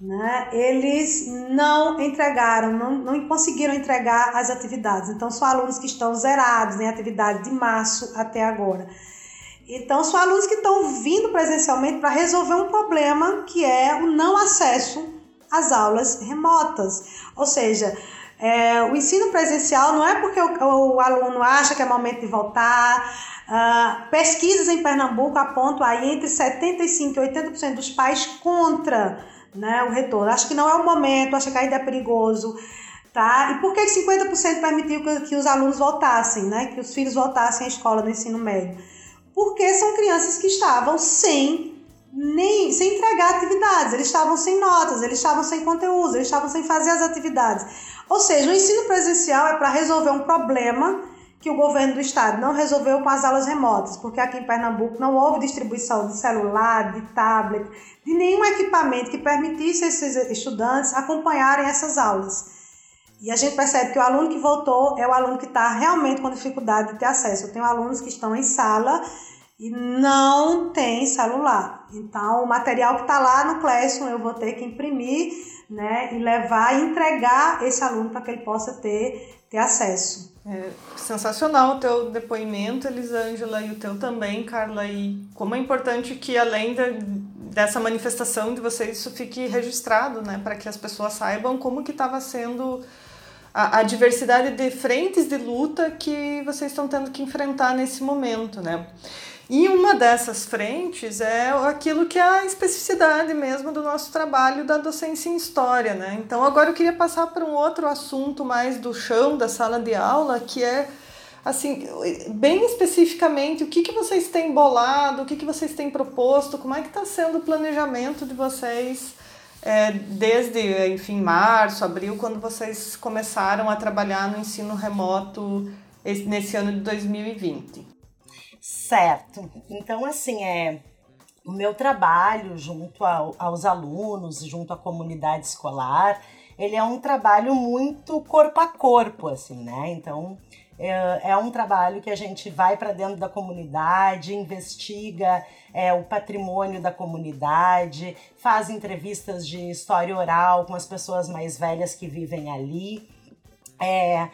né, eles não entregaram, não, não conseguiram entregar as atividades. Então, são alunos que estão zerados em atividade de março até agora. Então, são alunos que estão vindo presencialmente para resolver um problema que é o não acesso às aulas remotas. Ou seja, é, o ensino presencial não é porque o, o, aluno acha que é momento de voltar. Uh, pesquisas em Pernambuco apontam aí entre 75% e 80% dos pais contra né, o retorno. Acho que não é o momento, acho que ainda é perigoso. Tá? E por que 50% permitiu que, que os alunos voltassem, né, que os filhos voltassem à escola no ensino médio? Porque são crianças que estavam sem nem sem entregar atividades, eles estavam sem notas, eles estavam sem conteúdo, eles estavam sem fazer as atividades. Ou seja, o ensino presencial é para resolver um problema que o governo do estado não resolveu com as aulas remotas, porque aqui em Pernambuco não houve distribuição de celular, de tablet, de nenhum equipamento que permitisse esses estudantes acompanharem essas aulas. E a gente percebe que o aluno que voltou é o aluno que está realmente com dificuldade de ter acesso. Eu tenho alunos que estão em sala e não tem celular. Então, o material que está lá no Classroom eu vou ter que imprimir né, e levar e entregar esse aluno para que ele possa ter, ter acesso. É sensacional o teu depoimento, Elisângela, e o teu também, Carla. E como é importante que, além de, dessa manifestação de vocês, isso fique registrado, né? Para que as pessoas saibam como que estava sendo a, a, diversidade de frentes de luta que vocês estão tendo que enfrentar nesse momento, né? E uma dessas frentes é aquilo que é a especificidade mesmo do nosso trabalho da docência em história, né? Então agora eu queria passar para um outro assunto mais do chão da sala de aula, que é assim, bem especificamente, o que, que vocês têm bolado, o que, que vocês têm proposto, como é que está sendo o planejamento de vocês é, desde, enfim, março, abril, quando vocês começaram a trabalhar no ensino remoto nesse ano de 2020? Certo. Então, assim, é o meu trabalho junto ao, aos alunos, junto à comunidade escolar, ele é um trabalho muito corpo a corpo, assim, né? Então, é, é um trabalho que a gente vai para dentro da comunidade, investiga é, o patrimônio da comunidade, faz entrevistas de história oral com as pessoas mais velhas que vivem ali. É,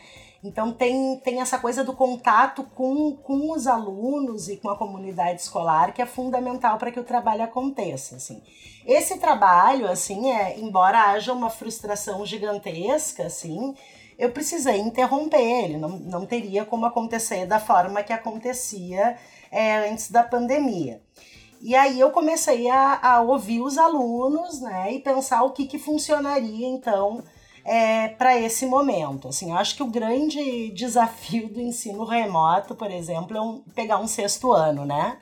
então tem, tem essa coisa do contato com, com os alunos e com a comunidade escolar que é fundamental para que o trabalho aconteça. Assim. Esse trabalho, assim, é, embora haja uma frustração gigantesca, assim, eu precisei interromper ele, não, não teria como acontecer da forma que acontecia é, antes da pandemia. E aí eu comecei a, a ouvir os alunos, né, e pensar o que, que funcionaria então é, para esse momento. Assim, eu acho que o grande desafio do ensino remoto, por exemplo, é um, pegar um sexto ano, né?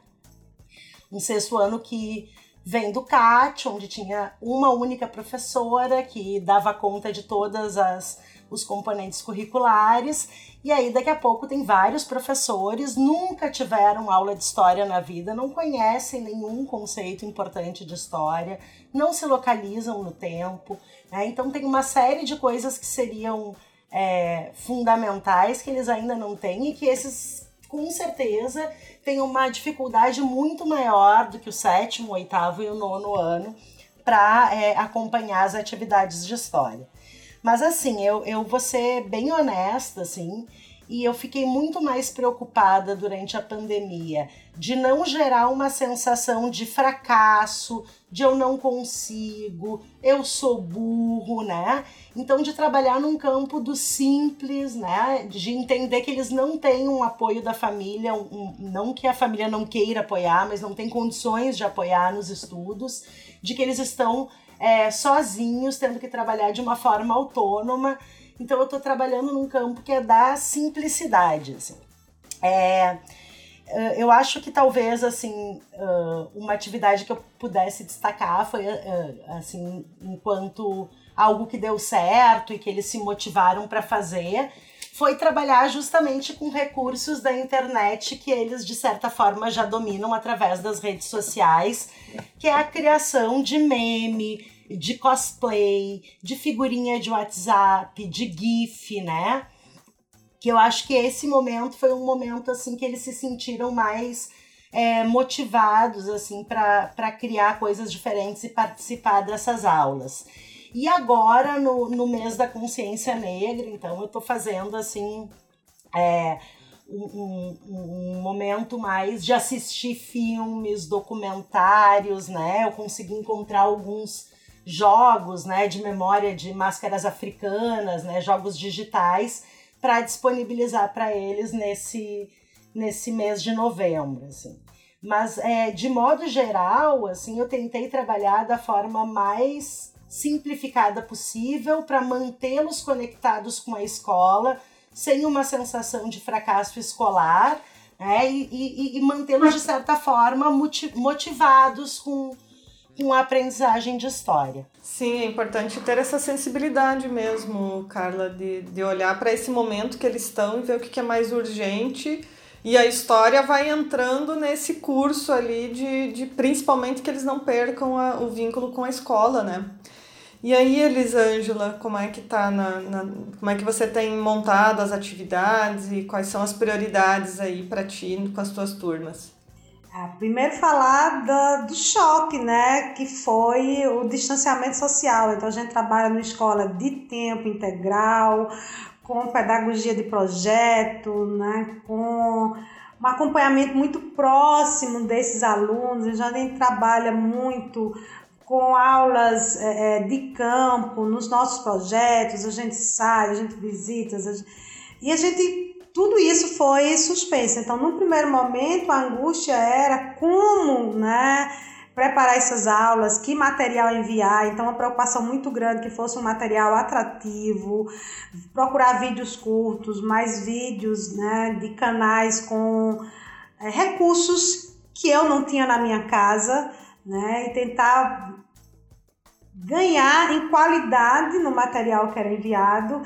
Um sexto ano que vem do CAT, onde tinha uma única professora que dava conta de todas as os componentes curriculares, e aí daqui a pouco tem vários professores, nunca tiveram aula de história na vida, não conhecem nenhum conceito importante de história, não se localizam no tempo, né? Então tem uma série de coisas que seriam é, fundamentais que eles ainda não têm e que esses, com certeza, têm uma dificuldade muito maior do que o sétimo, o oitavo e o nono ano para é, acompanhar as atividades de história. Mas assim, eu, eu vou ser bem honesta, assim, e eu fiquei muito mais preocupada durante a pandemia de não gerar uma sensação de fracasso, de eu não consigo, eu sou burro, né? Então, de trabalhar num campo do simples, né? De entender que eles não têm um apoio da família, um, não que a família não queira apoiar, mas não tem condições de apoiar nos estudos, de que eles estão é, sozinhos, tendo que trabalhar de uma forma autônoma. Então, eu estou trabalhando num campo que é da simplicidade, assim. É, eh, eu acho que talvez assim eh, uma atividade que eu pudesse destacar foi eh, assim enquanto algo que deu certo e que eles se motivaram para fazer foi trabalhar justamente com recursos da internet que eles de certa forma já dominam através das redes sociais, que é a criação de meme, de cosplay, de figurinha de WhatsApp, de GIF, né? que eu acho que esse momento foi um momento assim que eles se sentiram mais é, motivados assim para criar coisas diferentes e participar dessas aulas. E agora, no, no mês da consciência negra, então eu estou fazendo assim é, um, um, um, momento mais de assistir filmes, documentários, né? Eu consegui encontrar alguns jogos né, de memória de máscaras africanas, né, jogos digitais para disponibilizar para eles nesse, nesse mês de novembro, assim. Mas é, de modo geral, assim, eu tentei trabalhar da forma mais simplificada possível para mantê-los conectados com a escola, sem uma sensação de fracasso escolar, né? E, e, e mantê-los de certa forma motivados com com a aprendizagem de história. Sim, é importante ter essa sensibilidade mesmo, Carla, de, de olhar para esse momento que eles estão e ver o que, que é mais urgente. E a história vai entrando nesse curso ali de, de principalmente que eles não percam a, o vínculo com a escola, né? E aí, Elisângela, como é que tá na, na, como é que você tem montado as atividades e quais são as prioridades aí para ti com as tuas turmas? É, primeiro falar do, do choque, né, que foi o distanciamento social. Então a gente trabalha numa escola de tempo integral, com pedagogia de projeto, né, com um acompanhamento muito próximo desses alunos. A gente trabalha muito com aulas é, é, de campo nos nossos projetos, a gente sai, a gente visita, a gente... e a gente tudo isso foi suspenso. Então, no primeiro momento, a angústia era como, né, preparar essas aulas, que material enviar. Então, uma preocupação muito grande que fosse um material atrativo, procurar vídeos curtos, mais vídeos, né, de canais com é, recursos que eu não tinha na minha casa, né, e tentar ganhar em qualidade no material que era enviado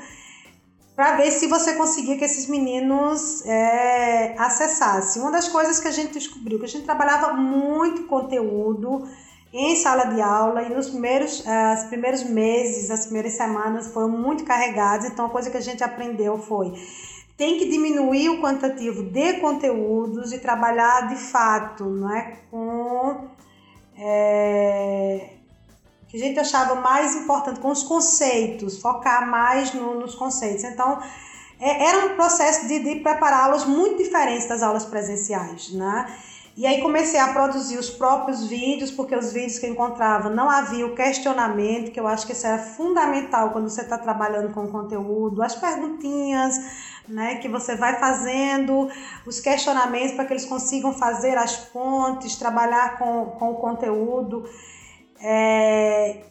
para ver se você conseguia que esses meninos é, acessassem. Uma das coisas que a gente descobriu, que a gente trabalhava muito conteúdo em sala de aula e nos primeiros, os primeiros meses, as primeiras semanas foram muito carregados, então a coisa que a gente aprendeu foi tem que diminuir o quantitativo de conteúdos e trabalhar de fato não é, com é, que a gente achava mais importante com os conceitos, focar mais no, nos conceitos. Então, é, era um processo de, de prepará-los muito diferente das aulas presenciais, né? E aí comecei a produzir os próprios vídeos, porque os vídeos que eu encontrava não havia o questionamento, que eu acho que isso era fundamental quando você está trabalhando com conteúdo, as perguntinhas, né, que você vai fazendo, os questionamentos para que eles consigam fazer as pontes, trabalhar com, com o conteúdo. É,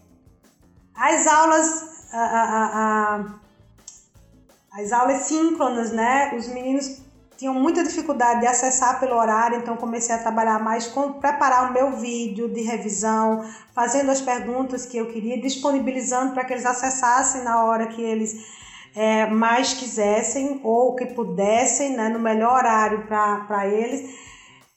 as aulas, a, a, a, as aulas síncronas, né? Os meninos tinham muita dificuldade de acessar pelo horário, então comecei a trabalhar mais com preparar o meu vídeo de revisão, fazendo as perguntas que eu queria, disponibilizando para que eles acessassem na hora que eles é, mais quisessem ou que pudessem, né, no melhor horário para eles.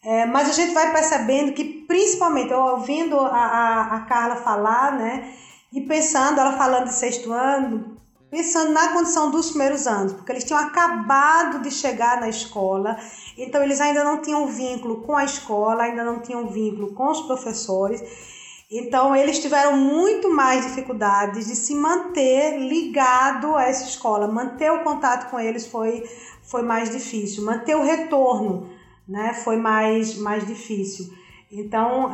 É, mas a gente vai percebendo que, principalmente, ouvindo a, a, a Carla falar, né, e pensando, ela falando de sexto ano, pensando na condição dos primeiros anos, porque eles tinham acabado de chegar na escola, então eles ainda não tinham vínculo com a escola, ainda não tinham vínculo com os professores. Então eles tiveram muito mais dificuldades de se manter ligado a essa escola, manter o contato com eles foi foi mais difícil, manter o retorno, né, foi mais mais difícil. Então,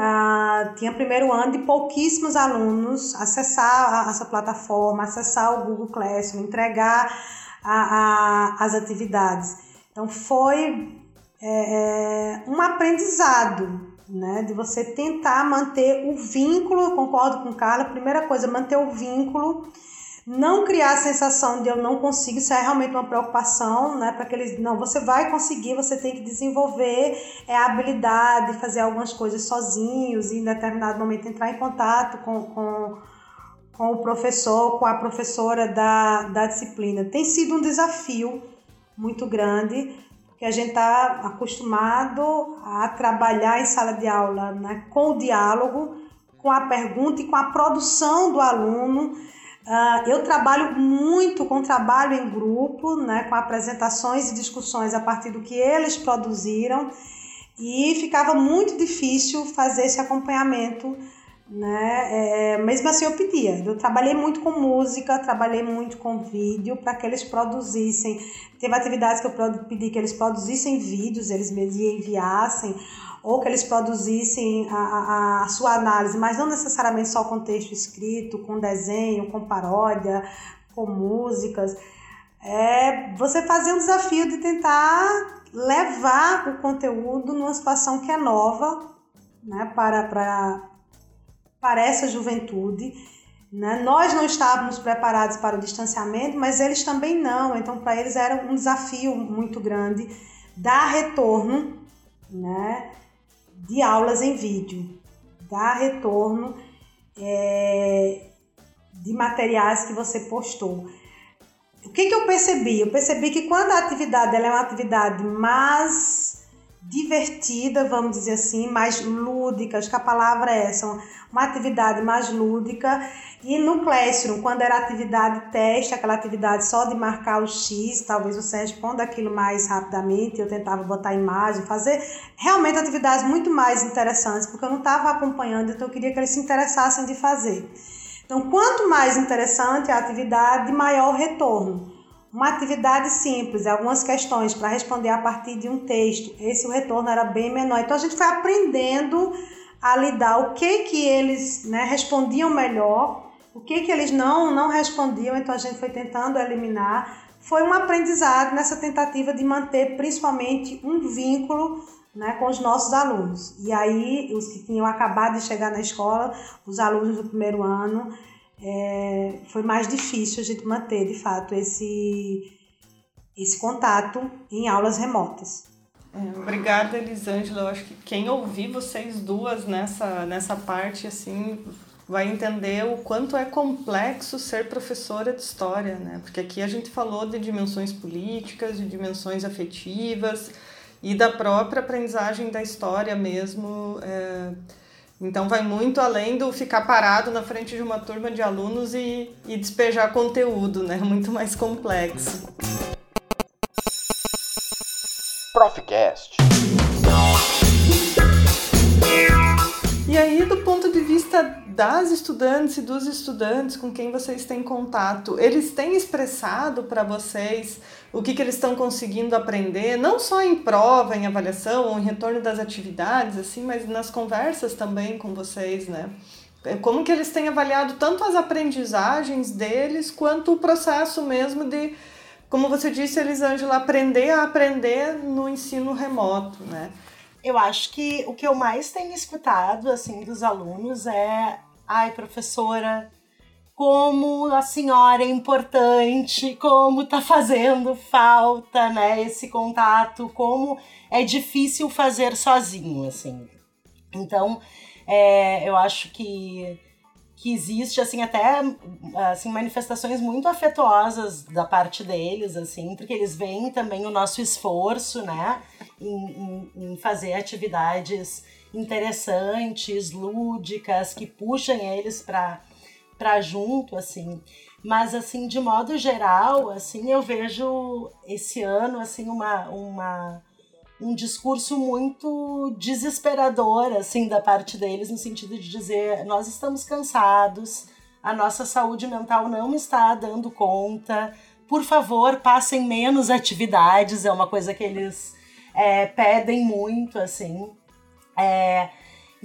tinha primeiro ano de pouquíssimos alunos acessar essa plataforma, acessar o Google Classroom, entregar a, a, as atividades. Então, foi é, é, um aprendizado, né? De você tentar manter o vínculo, concordo com Carla, primeira coisa, manter o vínculo não criar a sensação de eu não consigo, isso é realmente uma preocupação, né? Para que eles, não, você vai conseguir, você tem que desenvolver é, a habilidade de fazer algumas coisas sozinhos e em determinado momento entrar em contato com, com, com o professor, com a professora da, da disciplina. Tem sido um desafio muito grande, porque a gente está acostumado a trabalhar em sala de aula né, com o diálogo, com a pergunta e com a produção do aluno Uh, eu trabalho muito com trabalho em grupo, né, com apresentações e discussões a partir do que eles produziram e ficava muito difícil fazer esse acompanhamento, né? É, mesmo assim eu pedia. Eu trabalhei muito com música, trabalhei muito com vídeo para que eles produzissem. Teve atividades que eu pedi que eles produzissem vídeos, eles me enviassem ou que eles produzissem a, a, a, sua análise, mas não necessariamente só com texto escrito, com desenho, com paródia, com músicas. É você fazer um desafio de tentar levar o conteúdo numa situação que é nova né, para, para, para essa juventude. Né? Nós não estávamos preparados para o distanciamento, mas eles também não. Então, para eles era um desafio muito grande dar retorno né? De aulas em vídeo, dar retorno é, de materiais que você postou. O que, que eu percebi? Eu percebi que quando a atividade é uma atividade mais divertida, vamos dizer assim, mais lúdica, acho que a palavra é essa, uma atividade mais lúdica. E no Classroom, quando era atividade teste, aquela atividade só de marcar o X, talvez você responda aquilo mais rapidamente, eu tentava botar imagem, fazer realmente atividades muito mais interessantes, porque eu não estava acompanhando, então eu queria que eles se interessassem de fazer. Então, quanto mais interessante a atividade, maior o retorno. Uma atividade simples, algumas questões para responder a partir de um texto, esse o retorno era bem menor. Então, a gente foi aprendendo a lidar o que que eles né, respondiam melhor, o que que eles não não respondiam, então a gente foi tentando eliminar. Foi um aprendizado nessa tentativa de manter principalmente um vínculo né, com os nossos alunos. E aí, os que tinham acabado de chegar na escola, os alunos do primeiro ano, é, foi mais difícil a gente manter, de fato, esse, esse contato em aulas remotas. É, obrigada, Elisângela. Eu acho que quem ouvir vocês duas nessa, nessa parte, assim, vai entender o quanto é complexo ser professora de história, né? Porque aqui a gente falou de dimensões políticas, de dimensões afetivas e da própria aprendizagem da história mesmo. É... Então vai muito além do ficar parado na frente de uma turma de alunos e, e despejar conteúdo, né? Muito mais complexo. Profcast. E aí, do ponto de vista das estudantes e dos estudantes com quem vocês têm contato, eles têm expressado para vocês o que, que eles estão conseguindo aprender, não só em prova, em avaliação ou em retorno das atividades, assim, mas nas conversas também com vocês, né? É, como que eles têm avaliado tanto as aprendizagens deles quanto o processo mesmo de como você disse, Elisângela, aprender a aprender no ensino remoto, né? Eu acho que o que eu mais tenho escutado, assim, dos alunos é ai, professora, como a senhora é importante, como tá fazendo falta, né, esse contato, como é difícil fazer sozinho, assim. Então, é, eu acho que que existe assim até assim manifestações muito afetuosas da parte deles assim porque eles veem também o nosso esforço né em, em, em fazer atividades interessantes lúdicas que puxem eles para para junto, assim. Mas, assim, de modo geral, assim, eu vejo esse ano, assim, uma, uma, um discurso muito desesperador, assim, da parte deles, no sentido de dizer, nós estamos cansados, a nossa saúde mental não está dando conta, por favor, passem menos atividades, é uma coisa que eles é, pedem muito, assim. É,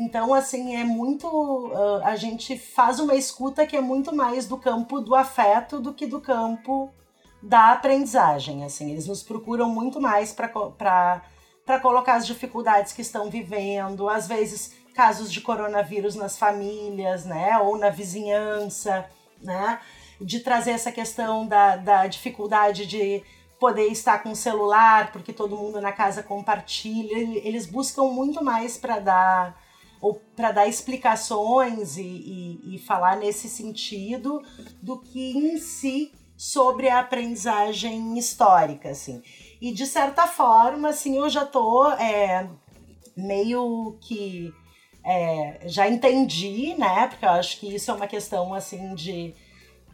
então, assim, é muito. Uh, a gente faz uma escuta que é muito mais do campo do afeto do que do campo da aprendizagem. Assim, eles nos procuram muito mais para colocar as dificuldades que estão vivendo, às vezes casos de coronavírus nas famílias, né, ou na vizinhança, né, de trazer essa questão da, da dificuldade de poder estar com o celular, porque todo mundo na casa compartilha. Eles buscam muito mais para dar ou para dar explicações e, e, e, falar nesse sentido do que em si sobre a aprendizagem histórica, assim. E de certa forma, assim, eu já tô é, meio que é, já entendi, né? Porque eu acho que isso é uma questão assim de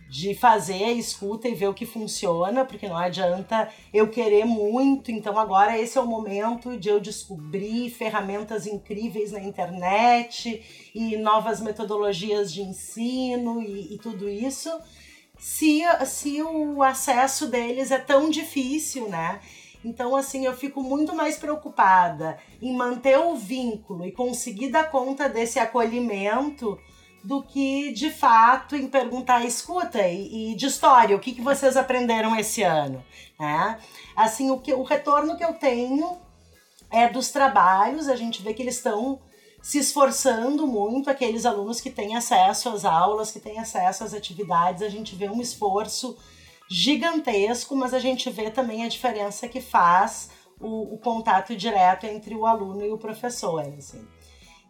de fazer a escuta e ver o que funciona, porque não adianta eu querer muito. Então agora esse é o momento de eu descobrir ferramentas incríveis na internet e novas metodologias de ensino e, e tudo isso. Se, se o acesso deles é tão difícil, né? Então, assim, eu fico muito mais preocupada em manter o vínculo e conseguir dar conta desse acolhimento do que de fato em perguntar, escuta, e, e de história, o que, que vocês aprenderam esse ano? Né? Assim, o, que, o retorno que eu tenho é dos trabalhos, a gente vê que eles estão se esforçando muito, aqueles alunos que têm acesso às aulas, que têm acesso às atividades, a gente vê um esforço gigantesco, mas a gente vê também a diferença que faz o, o contato direto entre o aluno e o professor. Assim.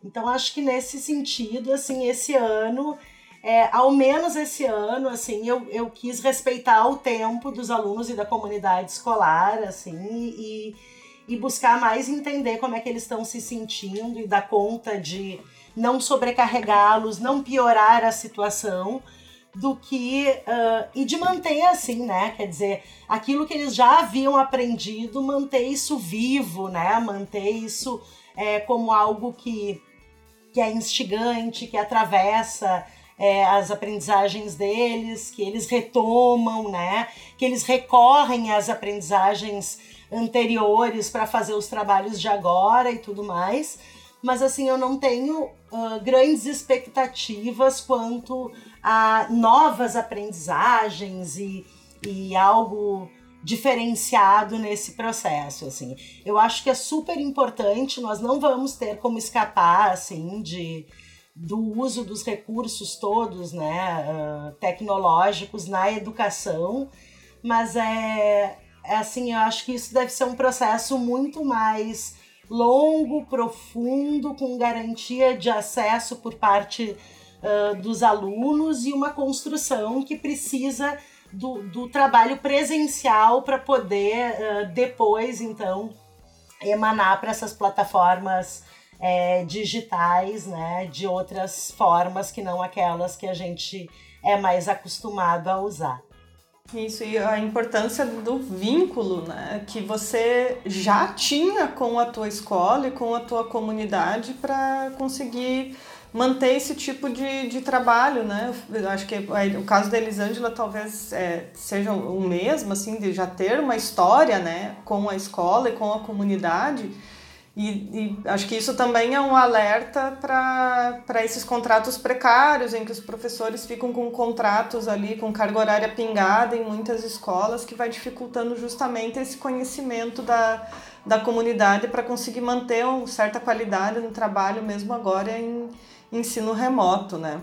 Então acho que nesse sentido, assim, esse ano, é, ao menos esse ano, assim, eu, eu quis respeitar o tempo dos alunos e da comunidade escolar, assim, e, e buscar mais entender como é que eles estão se sentindo e dar conta de não sobrecarregá-los, não piorar a situação, do que uh, e de manter assim, né? Quer dizer, aquilo que eles já haviam aprendido, manter isso vivo, né? Manter isso é, como algo que que é instigante, que atravessa é, as aprendizagens deles, que eles retomam, né? Que eles recorrem às aprendizagens anteriores para fazer os trabalhos de agora e tudo mais. Mas assim, eu não tenho uh, grandes expectativas quanto a novas aprendizagens e, e algo diferenciado nesse processo, assim. Eu acho que é super importante, nós não vamos ter como escapar, assim, de do uso dos recursos todos, né, uh, tecnológicos na educação, mas é, é assim, eu acho que isso deve ser um processo muito mais longo, profundo, com garantia de acesso por parte uh, dos alunos e uma construção que precisa do, do trabalho presencial para poder uh, depois, então, emanar para essas plataformas é, digitais, né, de outras formas que não aquelas que a gente é mais acostumado a usar. Isso, e a importância do vínculo, né, que você já tinha com a tua escola e com a tua comunidade para conseguir manter esse tipo de, de trabalho, né? Eu acho que o caso da Elisângela talvez é, seja o mesmo, assim, de já ter uma história, né, com a escola e com a comunidade. E, e acho que isso também é um alerta para esses contratos precários, em que os professores ficam com contratos ali, com carga horária pingada em muitas escolas, que vai dificultando justamente esse conhecimento da, da comunidade para conseguir manter uma certa qualidade no trabalho, mesmo agora em, ensino remoto, né?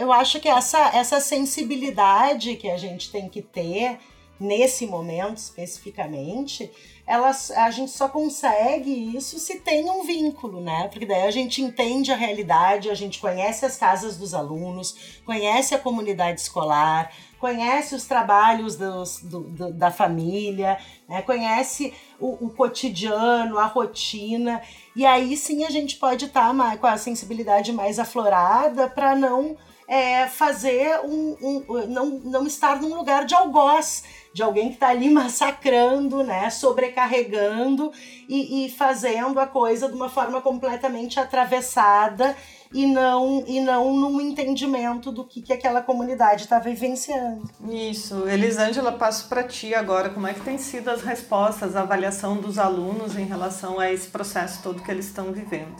Eu acho que essa, essa sensibilidade que a gente tem que ter nesse momento especificamente elas, a gente só consegue isso se tem um vínculo, né? Porque daí a gente entende a realidade, a gente conhece as casas dos alunos, conhece a comunidade escolar, conhece os trabalhos dos, do, do, da família, né? conhece o, o, cotidiano, a rotina, e aí sim a gente pode estar tá com a sensibilidade mais aflorada para não é, fazer um, um, não, não estar num lugar de algoz, de alguém que está ali massacrando, né, sobrecarregando e, e fazendo a coisa de uma forma completamente atravessada e não e não num entendimento do que, que aquela comunidade está vivenciando. Isso. Elisângela, passo para ti agora. Como é que tem sido as respostas, a avaliação dos alunos em relação a esse processo todo que eles estão vivendo?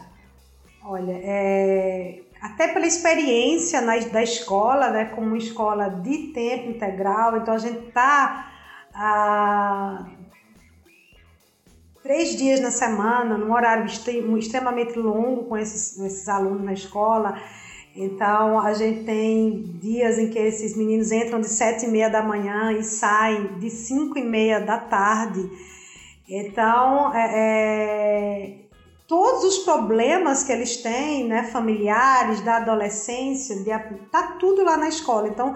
Olha, é, até pela experiência na, da escola, né, como uma escola de tempo integral, então a gente está ah, três dias na semana, num horário extremamente longo com esses, esses alunos na escola. Então a gente tem dias em que esses meninos entram de sete e meia da manhã e saem de cinco e meia da tarde. Então é, é todos os problemas que eles têm, né, familiares, da adolescência, de, tá tudo lá na escola. Então,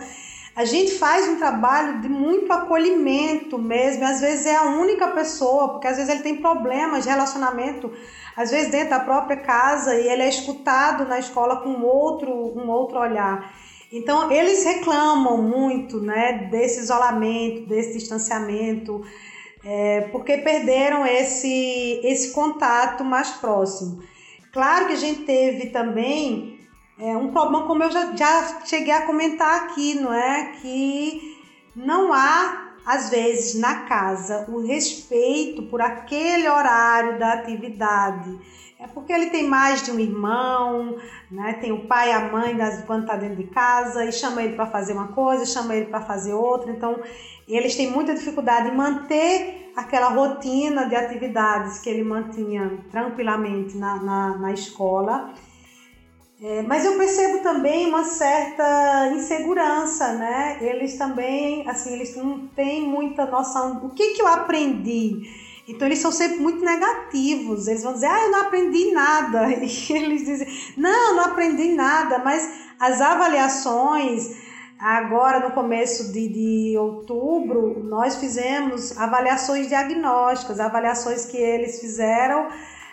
a gente faz um trabalho de muito acolhimento mesmo, às vezes é a única pessoa, porque às vezes ele tem problemas de relacionamento, às vezes dentro da própria casa, e ele é escutado na escola com outro, um outro olhar. Então, eles reclamam muito, né, desse isolamento, desse distanciamento, é, porque perderam esse, esse contato mais próximo. Claro que a gente teve também é, um problema, como eu já, já cheguei a comentar aqui, não é? Que não há, às vezes, na casa o respeito por aquele horário da atividade. É porque ele tem mais de um irmão, né? Tem o pai e a mãe das, quando está dentro de casa e chama ele para fazer uma coisa, chama ele para fazer outra. Então eles têm muita dificuldade em manter aquela rotina de atividades que ele mantinha tranquilamente na, na, na escola. É, mas eu percebo também uma certa insegurança, né? Eles também, assim, eles não têm muita noção do que, que eu aprendi. Então eles são sempre muito negativos. Eles vão dizer, ah, eu não aprendi nada. E eles dizem, não, não aprendi nada. Mas as avaliações, Agora, no começo de, de outubro, nós fizemos avaliações diagnósticas, avaliações que eles fizeram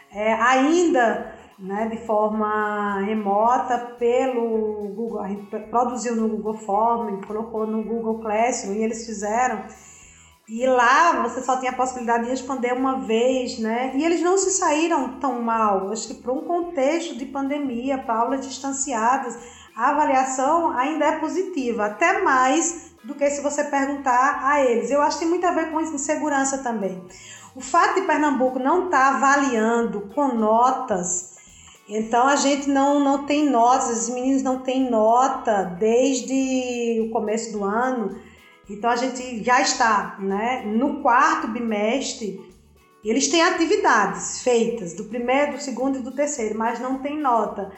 é, ainda né, de forma remota pelo Google, a gente produziu no Google Form, colocou no Google Classroom e eles fizeram. E lá você só tem a possibilidade de responder uma vez, né? E eles não se saíram tão mal. Acho que para um contexto de pandemia, para aulas distanciadas, a avaliação ainda é positiva, até mais do que se você perguntar a eles. Eu acho que tem muito a ver com insegurança também. O fato de Pernambuco não estar tá avaliando com notas, então a gente não, não tem notas, os meninos não têm nota desde o começo do ano. Então a gente já está né, no quarto bimestre. Eles têm atividades feitas do primeiro, do segundo e do terceiro, mas não tem nota.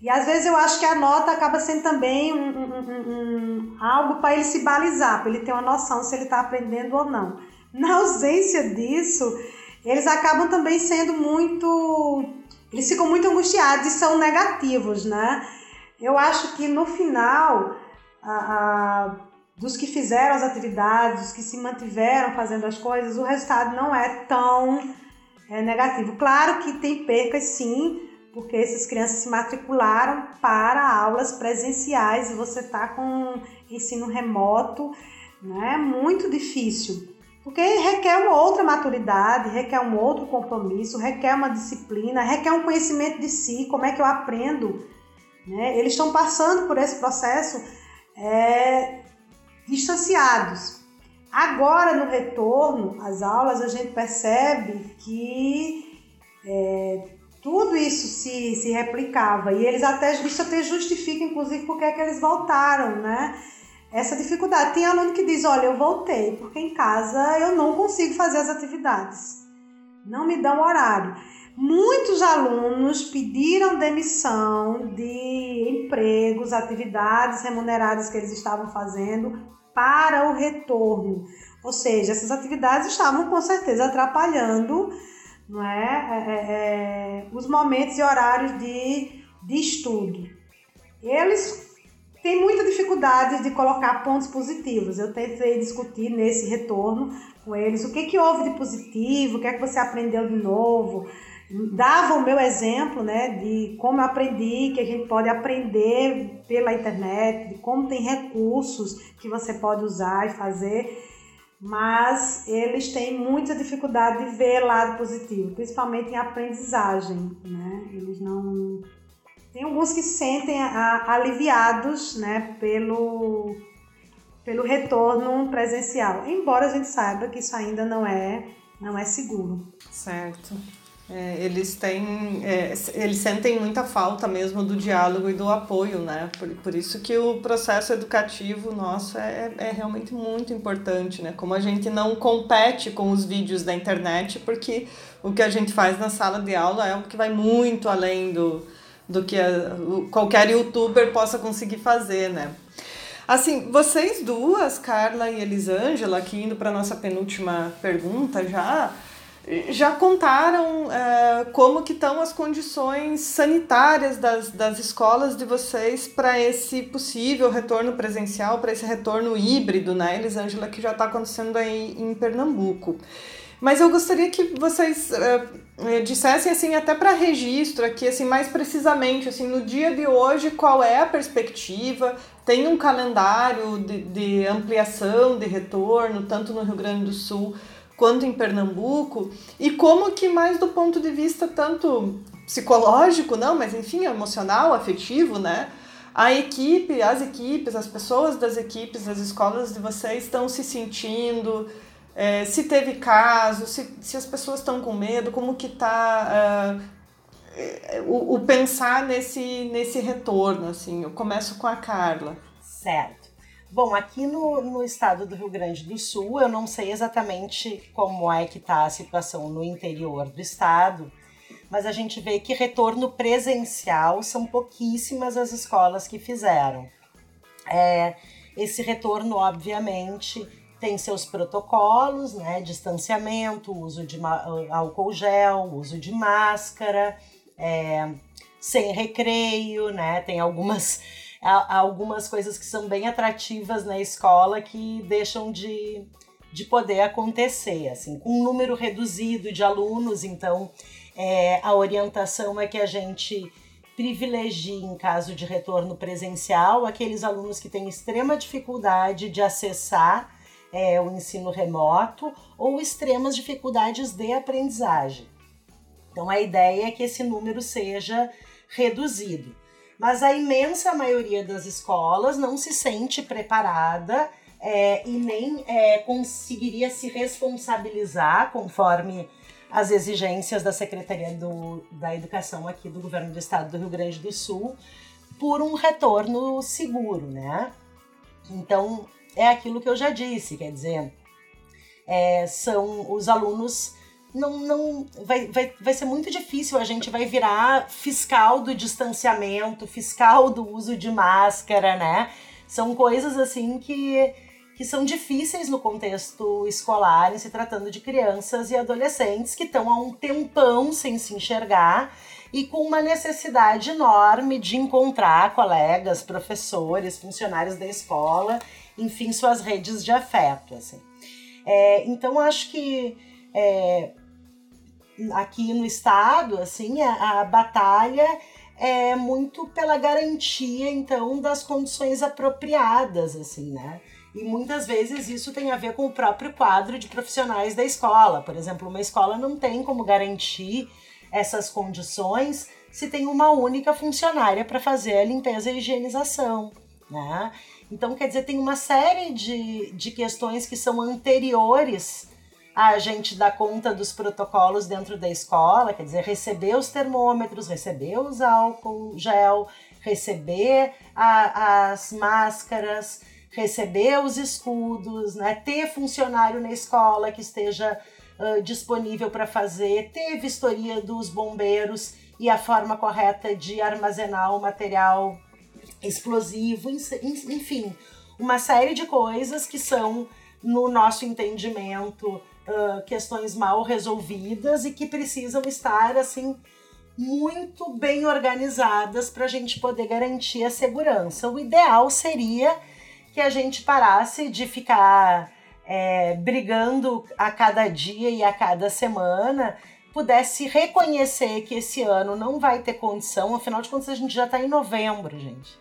E às vezes eu acho que a nota acaba sendo também um, um, um, algo para ele se balizar, para ele ter uma noção se ele está aprendendo ou não. Na ausência disso, eles acabam também sendo muito. Eles ficam muito angustiados e são negativos, né? Eu acho que no final, a, a, dos que fizeram as atividades, dos que se mantiveram fazendo as coisas, o resultado não é tão é, negativo. Claro que tem percas sim, porque essas crianças se matricularam para aulas presenciais e você está com ensino remoto, né? Muito difícil, porque requer uma outra maturidade, requer um outro compromisso, requer uma disciplina, requer um conhecimento de si, como é que eu aprendo, né? Eles estão passando por esse processo é, distanciados. Agora, no retorno às aulas, a gente percebe que é, tudo isso se, se replicava. E eles até, isso até justifica, inclusive, porque é que eles voltaram, né? Essa dificuldade. Tem aluno que diz, olha, eu voltei, porque em casa eu não consigo fazer as atividades. Não me dão horário. Muitos alunos pediram demissão de empregos, atividades remuneradas que eles estavam fazendo para o retorno. Ou seja, essas atividades estavam com certeza atrapalhando não é, é, é, é os momentos e horários de, de estudo. Eles têm muita dificuldade de colocar pontos positivos. Eu tentei discutir nesse retorno com eles o que, que houve de positivo, o que é que você aprendeu de novo. Dava o meu exemplo né, de como eu aprendi, que a gente pode aprender pela internet, de como tem recursos que você pode usar e fazer mas eles têm muita dificuldade de ver lado positivo, principalmente em aprendizagem, né? Eles não tem alguns que se sentem aliviados, né, pelo pelo retorno presencial, embora a gente saiba que isso ainda não é não é seguro. Certo. É, eles têm, é, eles sentem muita falta mesmo do diálogo e do apoio, né? Por, por isso que o processo educativo nosso é, é realmente muito importante, né? Como a gente não compete com os vídeos da internet, porque o que a gente faz na sala de aula é algo que vai muito além do, do que a, qualquer youtuber possa conseguir fazer, né? Assim, vocês duas, Carla e Elisângela, aqui indo para nossa penúltima pergunta já, já contaram uh, como que estão as condições sanitárias das, das escolas de vocês para esse possível retorno presencial, para esse retorno híbrido, né, Elisângela, que já está acontecendo aí em Pernambuco. Mas eu gostaria que vocês uh, dissessem assim até para registro aqui assim mais precisamente assim no dia de hoje qual é a perspectiva tem um calendário de, de ampliação de retorno tanto no Rio Grande do Sul quanto em Pernambuco, e como que mais do ponto de vista tanto psicológico, não, mas enfim, emocional, afetivo, né? A equipe, as equipes, as pessoas das equipes, das escolas de vocês estão se sentindo, é, se teve caso, se, se as pessoas estão com medo, como que está uh, o, o pensar nesse, nesse retorno, assim. Eu começo com a Carla. Certo. Bom, aqui no, no estado do Rio Grande do Sul, eu não sei exatamente como é que está a situação no interior do estado, mas a gente vê que retorno presencial são pouquíssimas as escolas que fizeram. É, esse retorno, obviamente, tem seus protocolos, né? Distanciamento, uso de álcool gel, uso de máscara, é, sem recreio, né? Tem algumas algumas coisas que são bem atrativas na escola que deixam de, de poder acontecer, assim, com um número reduzido de alunos, então é, a orientação é que a gente privilegie, em caso de retorno presencial, aqueles alunos que têm extrema dificuldade de acessar é, o ensino remoto ou extremas dificuldades de aprendizagem. Então, a ideia é que esse número seja reduzido mas a imensa maioria das escolas não se sente preparada é, e nem é, conseguiria se responsabilizar conforme as exigências da Secretaria do, da Educação aqui do Governo do Estado do Rio Grande do Sul por um retorno seguro, né? Então, é aquilo que eu já disse, quer dizer, é, são os alunos não, não vai, vai, vai ser muito difícil. A gente vai virar fiscal do distanciamento, fiscal do uso de máscara, né? São coisas assim que, que são difíceis no contexto escolar, em se tratando de crianças e adolescentes que estão há um tempão sem se enxergar e com uma necessidade enorme de encontrar colegas, professores, funcionários da escola, enfim, suas redes de afeto. Assim. É, então, acho que é, aqui no estado, assim, a, a batalha é muito pela garantia, então, das condições apropriadas, assim, né? E muitas vezes isso tem a ver com o próprio quadro de profissionais da escola. Por exemplo, uma escola não tem como garantir essas condições se tem uma única funcionária para fazer a limpeza e a higienização, né? Então, quer dizer, tem uma série de, de questões que são anteriores a gente dá conta dos protocolos dentro da escola, quer dizer, receber os termômetros, receber os álcool gel, receber a, as máscaras, receber os escudos, né? ter funcionário na escola que esteja uh, disponível para fazer, ter vistoria dos bombeiros e a forma correta de armazenar o material explosivo, enfim, uma série de coisas que são no nosso entendimento, questões mal resolvidas e que precisam estar assim muito bem organizadas para a gente poder garantir a segurança. O ideal seria que a gente parasse de ficar é, brigando a cada dia e a cada semana, pudesse reconhecer que esse ano não vai ter condição, afinal de contas a gente já está em novembro, gente.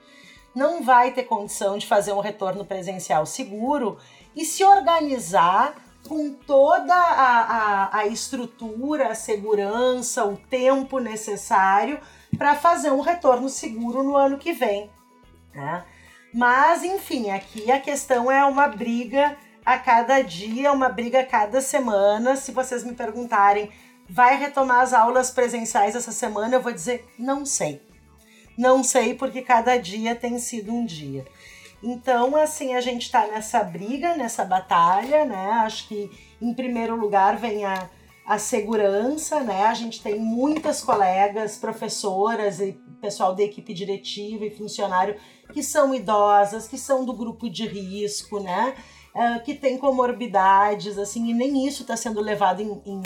Não vai ter condição de fazer um retorno presencial seguro e se organizar com toda a, a, a estrutura, a segurança, o tempo necessário para fazer um retorno seguro no ano que vem. Né? Mas, enfim, aqui a questão é uma briga a cada dia, uma briga a cada semana. Se vocês me perguntarem, vai retomar as aulas presenciais essa semana? Eu vou dizer, não sei. Não sei, porque cada dia tem sido um dia. Então, assim, a gente está nessa briga, nessa batalha, né? Acho que em primeiro lugar vem a, a segurança, né? A gente tem muitas colegas, professoras e pessoal da equipe diretiva e funcionário que são idosas, que são do grupo de risco, né? Uh, que tem comorbidades, assim, e nem isso está sendo levado em, em,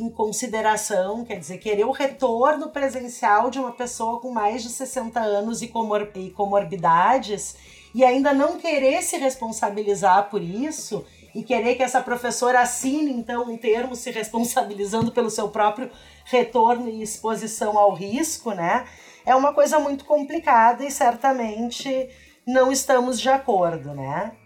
em, consideração, quer dizer, querer o retorno presencial de uma pessoa com mais de 60 anos e, comor e comorbidades e ainda não querer se responsabilizar por isso e querer que essa professora assine então um termo se responsabilizando pelo seu próprio retorno e exposição ao risco, né? É uma coisa muito complicada e certamente não estamos de acordo, né?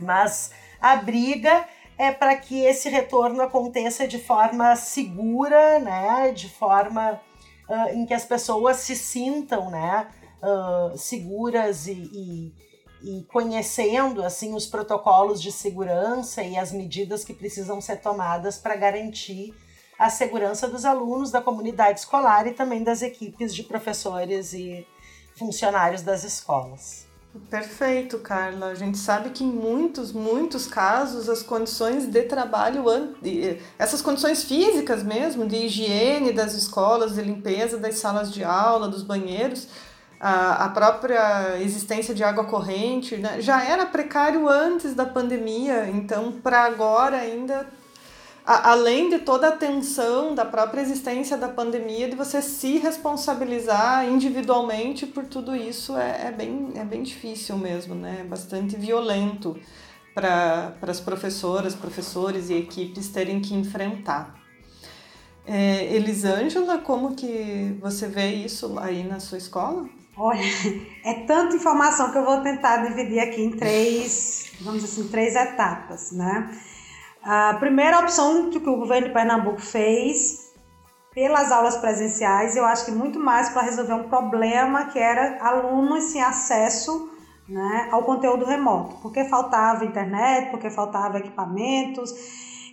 Mas a briga é para que esse retorno aconteça de forma segura, né? De forma uh, em que as pessoas se sintam, né? Uh, seguras e, e e conhecendo assim os protocolos de segurança e as medidas que precisam ser tomadas para garantir a segurança dos alunos, da comunidade escolar e também das equipes de professores e funcionários das escolas. Perfeito, Carla. A gente sabe que em muitos, muitos casos as condições de trabalho, essas condições físicas mesmo, de higiene das escolas, de limpeza das salas de aula, dos banheiros, a, própria existência de água corrente, né? já era precário antes da pandemia, então para agora ainda além de toda a tensão da própria existência da pandemia, de você se responsabilizar individualmente por tudo isso é, é, bem, é bem difícil mesmo, né? É bastante violento para as professoras, professores e equipes terem que enfrentar. É, Elisângela, como que você vê isso aí na sua escola? Olha, é tanta informação que eu vou tentar dividir aqui em três, vamos assim, três etapas, né? A primeira opção que o governo de Pernambuco fez pelas aulas presenciais, eu acho que muito mais para resolver um problema que era alunos sem acesso né, ao conteúdo remoto, porque faltava internet, porque faltava equipamentos,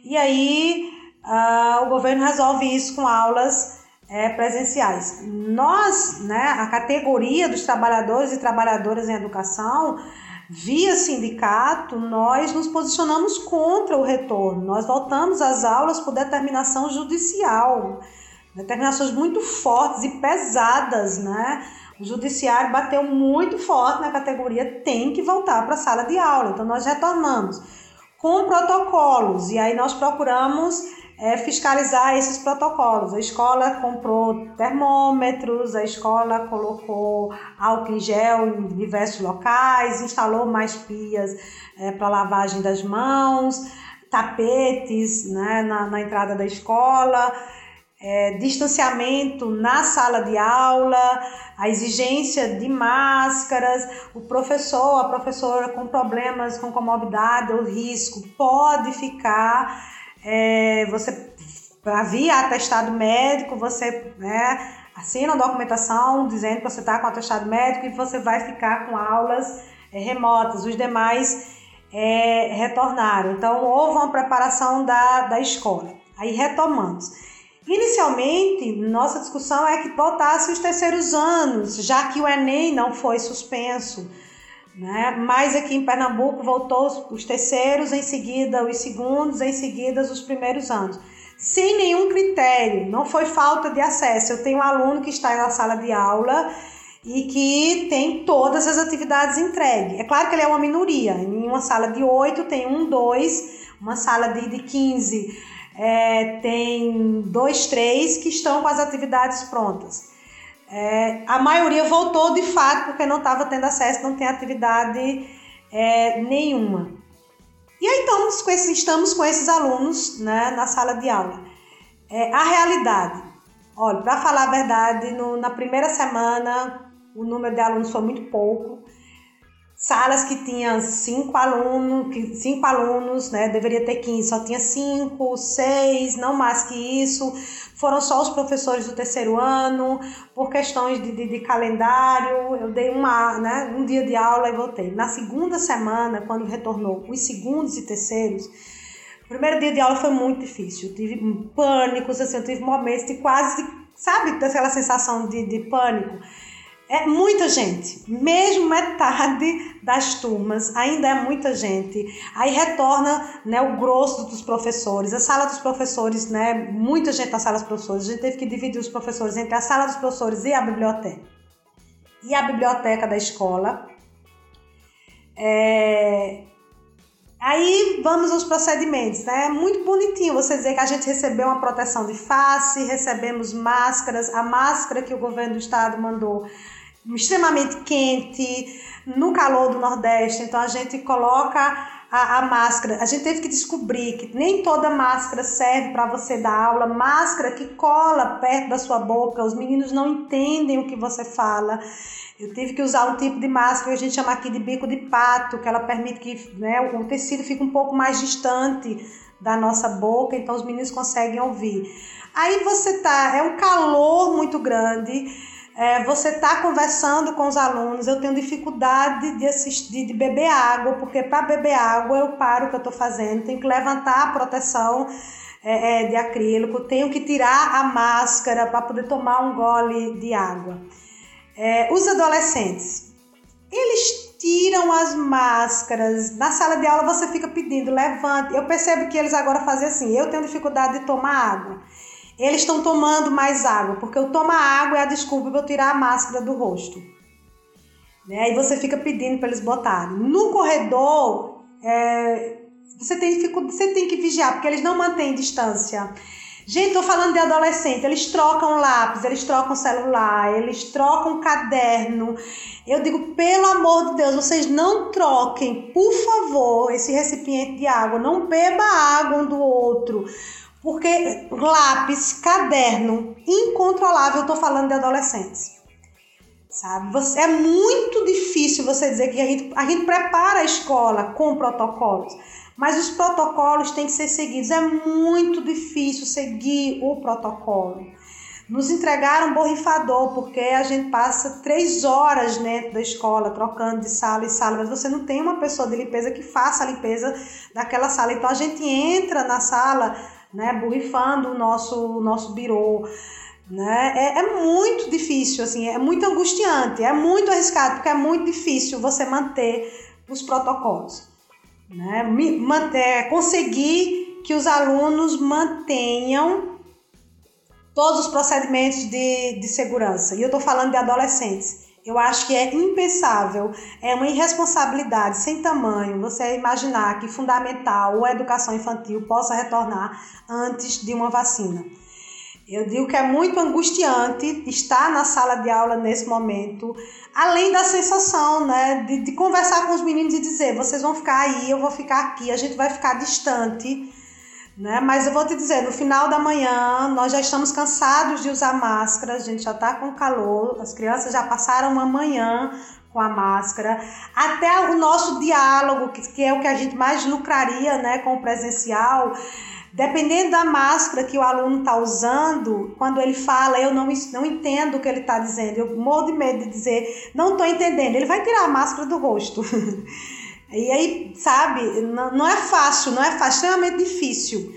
e aí uh, o governo resolve isso com aulas é, presenciais. Nós, né, a categoria dos trabalhadores e trabalhadoras em educação, via sindicato, nós nos posicionamos contra o retorno. Nós voltamos às aulas por determinação judicial, determinações muito fortes e pesadas, né? O judiciário bateu muito forte na categoria tem que voltar para a sala de aula. Então nós retornamos com protocolos e aí nós procuramos é, fiscalizar esses protocolos. A escola comprou termômetros, a escola colocou álcool em gel em diversos locais, instalou mais pias é, para lavagem das mãos, tapetes né, na, na entrada da escola. É, distanciamento na sala de aula, a exigência de máscaras, o professor, a professora com problemas com comorbidade ou risco pode ficar é, você via atestado médico, você né, assina a documentação dizendo que você está com atestado médico e você vai ficar com aulas é, remotas. Os demais é, retornaram. Então, houve uma preparação da, da escola. Aí retomamos. Inicialmente, nossa discussão é que voltasse os terceiros anos, já que o Enem não foi suspenso. Né? Mas aqui em Pernambuco voltou os terceiros, em seguida os segundos, em seguida os primeiros anos. Sem nenhum critério, não foi falta de acesso. Eu tenho um aluno que está na sala de aula e que tem todas as atividades entregues. É claro que ele é uma minoria. Em uma sala de 8 tem um, dois, uma sala de, de 15 é, tem dois, três que estão com as atividades prontas. É, a maioria voltou de fato porque não estava tendo acesso, não tem atividade é, nenhuma. E aí então, estamos com esses alunos né, na sala de aula. É, a realidade, olha, para falar a verdade, no, na primeira semana o número de alunos foi muito pouco salas que tinham cinco alunos, cinco alunos, né, deveria ter 15, só tinha cinco, seis, não mais que isso. Foram só os professores do terceiro ano, por questões de, de, de calendário. Eu dei uma, né, um dia de aula e voltei. Na segunda semana, quando retornou os segundos e terceiros, o primeiro dia de aula foi muito difícil. Eu tive pânicos, assim, eu tive momentos de quase, sabe, aquela sensação de, de pânico é muita gente, mesmo metade das turmas, ainda é muita gente. Aí retorna né, o grosso dos professores, a sala dos professores, né, muita gente na sala dos professores. A gente teve que dividir os professores entre a sala dos professores e a biblioteca. E a biblioteca da escola. É, Aí vamos aos procedimentos, né? É muito bonitinho você dizer que a gente recebeu uma proteção de face, recebemos máscaras, a máscara que o governo do estado mandou extremamente quente, no calor do Nordeste, então a gente coloca a, a, máscara. A gente teve que descobrir que nem toda máscara serve para você dar aula. Máscara que cola perto da sua boca, os meninos não entendem o que você fala. Eu tive que usar um tipo de máscara que a gente chama aqui de bico de pato, que ela permite que né, o tecido fique um pouco mais distante da nossa boca, então os meninos conseguem ouvir. Aí você tá, é um calor muito grande, é, você está conversando com os alunos, eu tenho dificuldade de assistir, de beber água, porque para beber água eu paro o que eu estou fazendo, tenho que levantar a proteção é, é, de acrílico, tenho que tirar a máscara para poder tomar um gole de água. É, os adolescentes, eles tiram as máscaras. Na sala de aula você fica pedindo, levante. Eu percebo que eles agora fazem assim. Eu tenho dificuldade de tomar água. Eles estão tomando mais água, porque eu tomar água é a desculpa para eu tirar a máscara do rosto. Né? Aí você fica pedindo para eles botarem. No corredor, é, você tem você tem que vigiar, porque eles não mantêm distância. Gente, tô falando de adolescente, eles trocam lápis, eles trocam celular, eles trocam caderno. Eu digo, pelo amor de Deus, vocês não troquem, por favor, esse recipiente de água, não beba água um do outro. Porque lápis, caderno, incontrolável, eu tô falando de adolescentes. Sabe? Você, é muito difícil você dizer que a gente, a gente prepara a escola com protocolos. Mas os protocolos têm que ser seguidos. É muito difícil seguir o protocolo. Nos entregaram um borrifador, porque a gente passa três horas dentro da escola, trocando de sala em sala, mas você não tem uma pessoa de limpeza que faça a limpeza daquela sala. Então a gente entra na sala, né, borrifando o nosso, o nosso birô. Né? É, é muito difícil, assim, é muito angustiante, é muito arriscado, porque é muito difícil você manter os protocolos né? Manter, conseguir que os alunos mantenham todos os procedimentos de, de segurança. E eu estou falando de adolescentes. Eu acho que é impensável, é uma irresponsabilidade sem tamanho você imaginar que fundamental ou educação infantil possa retornar antes de uma vacina. Eu digo que é muito angustiante estar na sala de aula nesse momento, além da sensação né, de, de conversar com os meninos e dizer: vocês vão ficar aí, eu vou ficar aqui, a gente vai ficar distante. Né? Mas eu vou te dizer, no final da manhã, nós já estamos cansados de usar máscara, a gente já está com calor, as crianças já passaram uma manhã com a máscara, até o nosso diálogo, que, é o que a gente mais lucraria né, com o presencial, Dependendo da máscara que o aluno está usando, quando ele fala, eu não, não entendo o que ele está dizendo, eu morro de medo de dizer, não estou entendendo, ele vai tirar a máscara do rosto. e aí, sabe, não, é fácil, não é fácil, é extremamente difícil.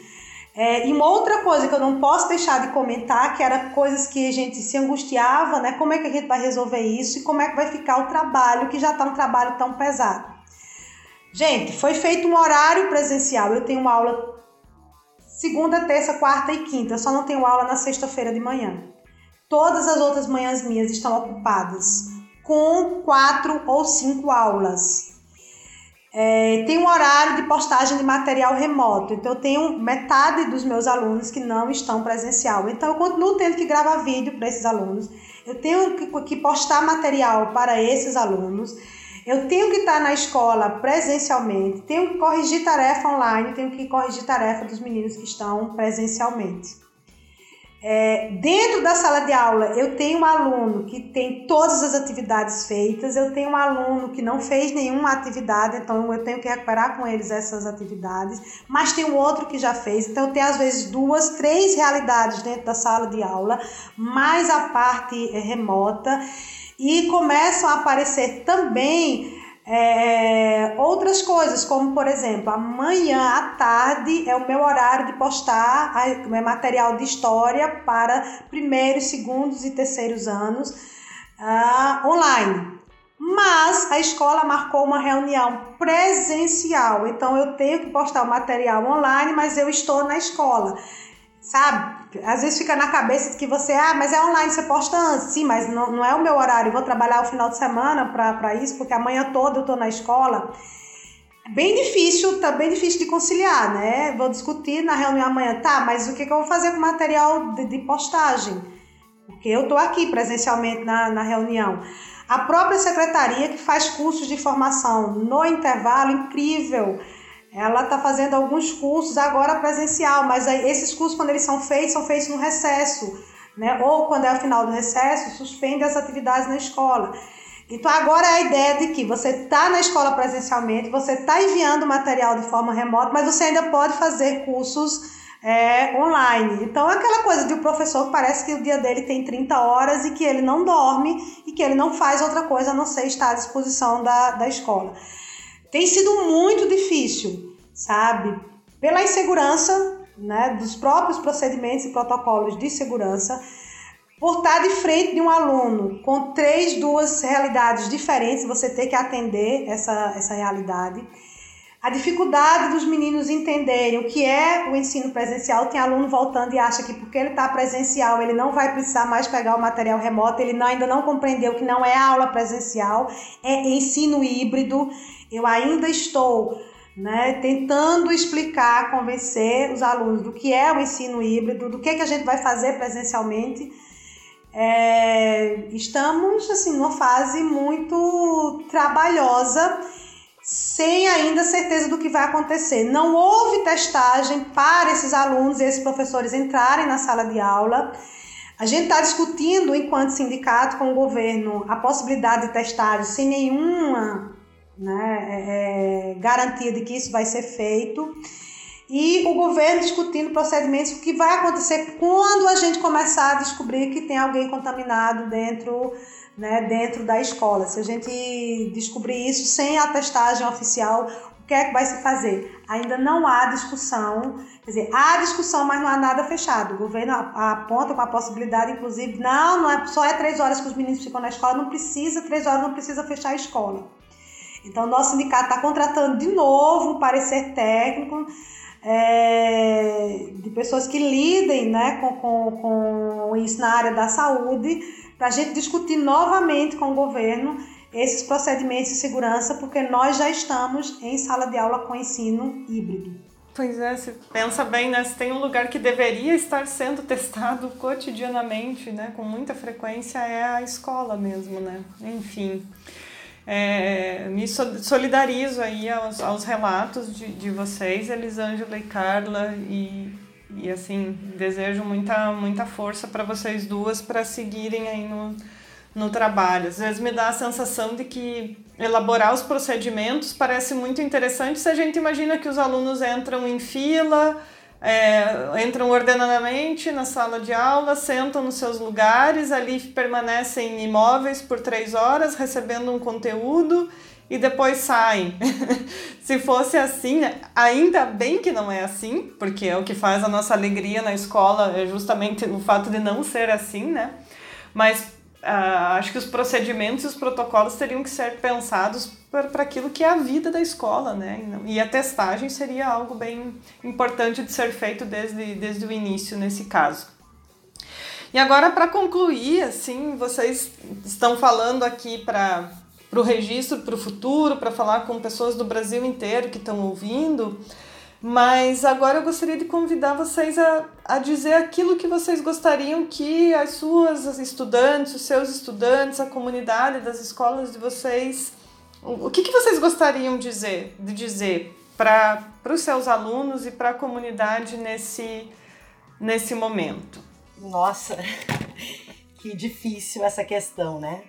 É, e uma outra coisa que eu não posso deixar de comentar, que era coisas que a gente se angustiava, né? Como é que a gente vai resolver isso e como é que vai ficar o trabalho, que já está um trabalho tão pesado. Gente, foi feito um horário presencial. Eu tenho uma aula segunda, terça, quarta e quinta. Eu só não tenho aula na sexta-feira de manhã. Todas as outras manhãs minhas estão ocupadas com quatro ou cinco aulas. É, tem um horário de postagem de material remoto, então eu tenho metade dos meus alunos que não estão presencial. Então eu continuo tendo que gravar vídeo para esses alunos, eu tenho que, que postar material para esses alunos, eu tenho que estar na escola presencialmente, tenho que corrigir tarefa online, tenho que corrigir tarefa dos meninos que estão presencialmente. É, dentro da sala de aula, eu tenho um aluno que tem todas as atividades feitas, eu tenho um aluno que não fez nenhuma atividade, então eu tenho que recuperar com eles essas atividades, mas tem um outro que já fez, então eu tenho às vezes duas, três realidades dentro da sala de aula, mais a parte é, remota, e começam a aparecer também é, outras coisas, como por exemplo, amanhã à tarde é o meu horário de postar a, material de história para primeiros, segundos e terceiros anos uh, online. Mas a escola marcou uma reunião presencial, então eu tenho que postar o material online, mas eu estou na escola sabe? Às vezes fica na cabeça que você, ah, mas é online, você posta antes. Sim, mas não, não é o meu horário, eu vou trabalhar o final de semana para isso, porque amanhã toda eu tô na escola. Bem difícil, tá bem difícil de conciliar, né? Vou discutir na reunião amanhã, tá, mas o que, que eu vou fazer com o material de, de postagem? Porque eu tô aqui presencialmente na, na reunião. A própria secretaria que faz cursos de formação no intervalo, incrível ela está fazendo alguns cursos agora presencial, mas esses cursos, quando eles são feitos, são feitos no recesso, né? ou quando é o final do recesso, suspende as atividades na escola. Então, agora é a ideia de que você está na escola presencialmente, você está enviando material de forma remota, mas você ainda pode fazer cursos é, online. Então, é aquela coisa de um professor parece que o dia dele tem 30 horas e que ele não dorme e que ele não faz outra coisa a não ser estar à disposição da, da escola. Tem sido muito difícil, sabe? Pela insegurança né, dos próprios procedimentos e protocolos de segurança, por estar de frente de um aluno com três, duas realidades diferentes, você ter que atender essa, essa realidade. A dificuldade dos meninos entenderem o que é o ensino presencial. Tem aluno voltando e acha que porque ele está presencial, ele não vai precisar mais pegar o material remoto, ele não, ainda não compreendeu que não é aula presencial, é ensino híbrido. Eu ainda estou né, tentando explicar, convencer os alunos do que é o ensino híbrido, do que, que a gente vai fazer presencialmente. É, estamos assim numa fase muito trabalhosa, sem ainda certeza do que vai acontecer. Não houve testagem para esses alunos e esses professores entrarem na sala de aula. A gente está discutindo, enquanto sindicato, com o governo, a possibilidade de testagem sem nenhuma né, é, é, garantia de que isso vai ser feito. E o governo discutindo procedimentos, o que vai acontecer quando a gente começar a descobrir que tem alguém contaminado dentro, né, dentro da escola. Se a gente descobrir isso sem a testagem oficial, o que é que vai se fazer? Ainda não há discussão, quer dizer, há discussão, mas não há nada fechado. O governo aponta com a possibilidade, inclusive, não, não é só é três horas que os meninos ficam na escola, não precisa, três horas não precisa fechar a escola. Então, nosso sindicato está contratando de novo um parecer técnico é, de pessoas que lidem né, com, com, com isso na área da saúde, para a gente discutir novamente com o governo esses procedimentos de segurança, porque nós já estamos em sala de aula com ensino híbrido. Pois é, se pensa bem, né? Se tem um lugar que deveria estar sendo testado cotidianamente, né? Com muita frequência, é a escola mesmo, né? Enfim. É, me solidarizo aí aos, aos relatos de, de vocês, Elisângela e Carla, e, e assim, desejo muita, muita força para vocês duas para seguirem aí no, no trabalho. Às vezes me dá a sensação de que elaborar os procedimentos parece muito interessante se a gente imagina que os alunos entram em fila, é, entram ordenadamente na sala de aula, sentam nos seus lugares, ali permanecem imóveis por três horas, recebendo um conteúdo e depois saem. Se fosse assim, ainda bem que não é assim, porque é o que faz a nossa alegria na escola, é justamente o fato de não ser assim, né? Mas Uh, acho que os procedimentos e os protocolos teriam que ser pensados para aquilo que é a vida da escola, né? E a testagem seria algo bem importante de ser feito desde, desde o início nesse caso. E agora, para concluir, assim, vocês estão falando aqui para o registro, para o futuro, para falar com pessoas do Brasil inteiro que estão ouvindo. Mas agora eu gostaria de convidar vocês a, a dizer aquilo que vocês gostariam que as suas estudantes, os seus estudantes, a comunidade das escolas de vocês, o, o que, que vocês gostariam dizer, de dizer para os seus alunos e para a comunidade nesse, nesse momento? Nossa, que difícil essa questão, né?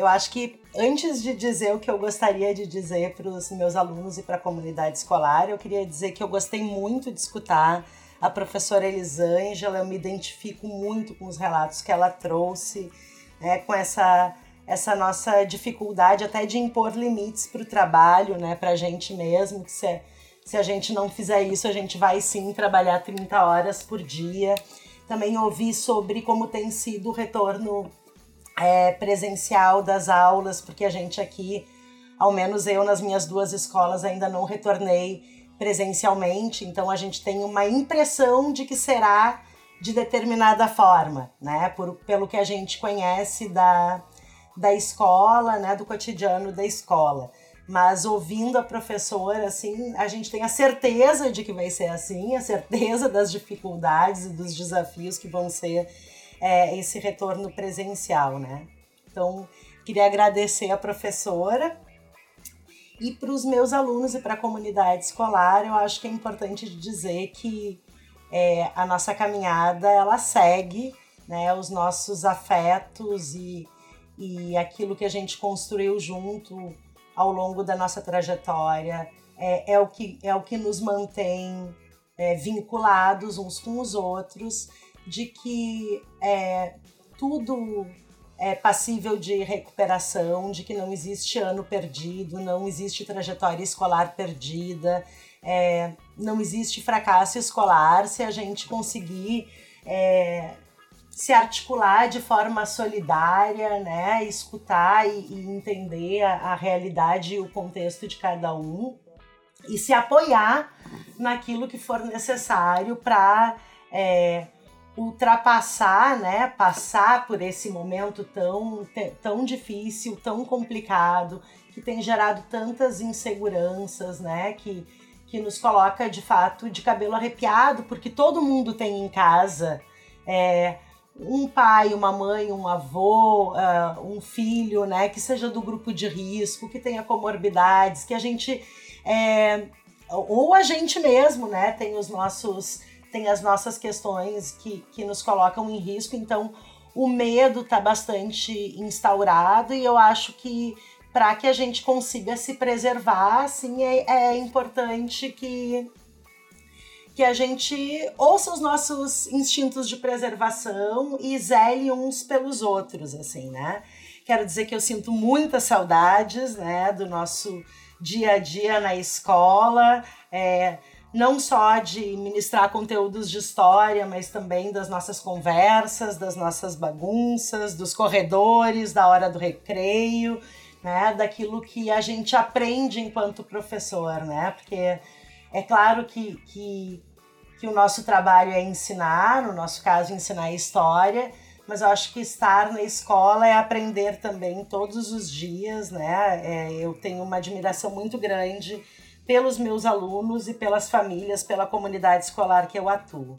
Eu acho que antes de dizer o que eu gostaria de dizer para os meus alunos e para a comunidade escolar, eu queria dizer que eu gostei muito de escutar a professora Elisângela, eu me identifico muito com os relatos que ela trouxe, né, com essa, essa nossa dificuldade até de impor limites para o trabalho, né, para a gente mesmo, que se, se a gente não fizer isso, a gente vai sim trabalhar 30 horas por dia. Também ouvi sobre como tem sido o retorno é, presencial das aulas, porque a gente aqui, ao menos eu nas minhas duas escolas, ainda não retornei presencialmente, então a gente tem uma impressão de que será de determinada forma, né? Por, pelo que a gente conhece da, da escola, né? Do cotidiano da escola. Mas ouvindo a professora, assim, a gente tem a certeza de que vai ser assim, a certeza das dificuldades e dos desafios que vão ser é, esse retorno presencial, né? Então, queria agradecer a professora e para os meus alunos e para a comunidade escolar, eu acho que é importante dizer que é, a nossa caminhada ela segue, né? Os nossos afetos e, e aquilo que a gente construiu junto ao longo da nossa trajetória é, é o, que, é o que nos mantém é, vinculados uns com os outros de que é, tudo é passível de recuperação, de que não existe ano perdido, não existe trajetória escolar perdida, é, não existe fracasso escolar se a gente conseguir é, se articular de forma solidária, né, escutar e, e entender a, a realidade e o contexto de cada um e se apoiar naquilo que for necessário para é, ultrapassar, né, passar por esse momento tão, tão difícil, tão complicado, que tem gerado tantas inseguranças, né, que, que nos coloca de fato de cabelo arrepiado, porque todo mundo tem em casa é, um pai, uma mãe, um avô, uh, um filho, né, que seja do grupo de risco, que tenha comorbidades, que a gente é, ou a gente mesmo, né, tem os nossos tem as nossas questões que, que nos colocam em risco, então o medo está bastante instaurado e eu acho que para que a gente consiga se preservar, assim, é, é importante que, que a gente ouça os nossos instintos de preservação e zele uns pelos outros, assim, né? Quero dizer que eu sinto muitas saudades, né, do nosso dia a dia na escola, é, não só de ministrar conteúdos de história, mas também das nossas conversas, das nossas bagunças, dos corredores, da hora do recreio, né, daquilo que a gente aprende enquanto professor, né? Porque é claro que, que, que o nosso trabalho é ensinar, no nosso caso, ensinar história, mas eu acho que estar na escola é aprender também todos os dias, né? É, eu tenho uma admiração muito grande pelos meus alunos e pelas famílias, pela comunidade escolar que eu atuo.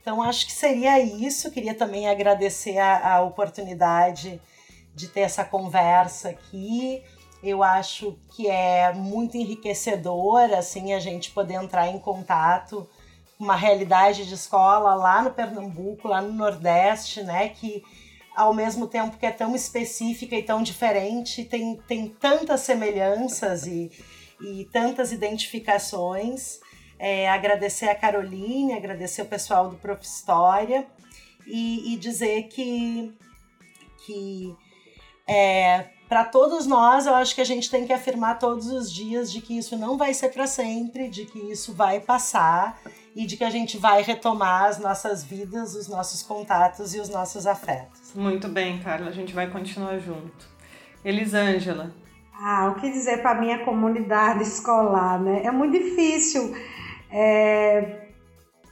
Então, acho que seria isso. Queria também agradecer a, a oportunidade de ter essa conversa aqui. Eu acho que é muito enriquecedor assim a gente poder entrar em contato com uma realidade de escola lá no Pernambuco, lá no Nordeste, né, que ao mesmo tempo que é tão específica e tão diferente, tem, tem tantas semelhanças e, e tantas identificações. É, agradecer a Caroline, agradecer o pessoal do Prof. História e, e dizer que, que é, para todos nós, eu acho que a gente tem que afirmar todos os dias de que isso não vai ser para sempre, de que isso vai passar e de que a gente vai retomar as nossas vidas, os nossos contatos e os nossos afetos. Muito bem, Carla, a gente vai continuar junto. Elisângela, ah, o que dizer para a minha comunidade escolar, né? É muito difícil é,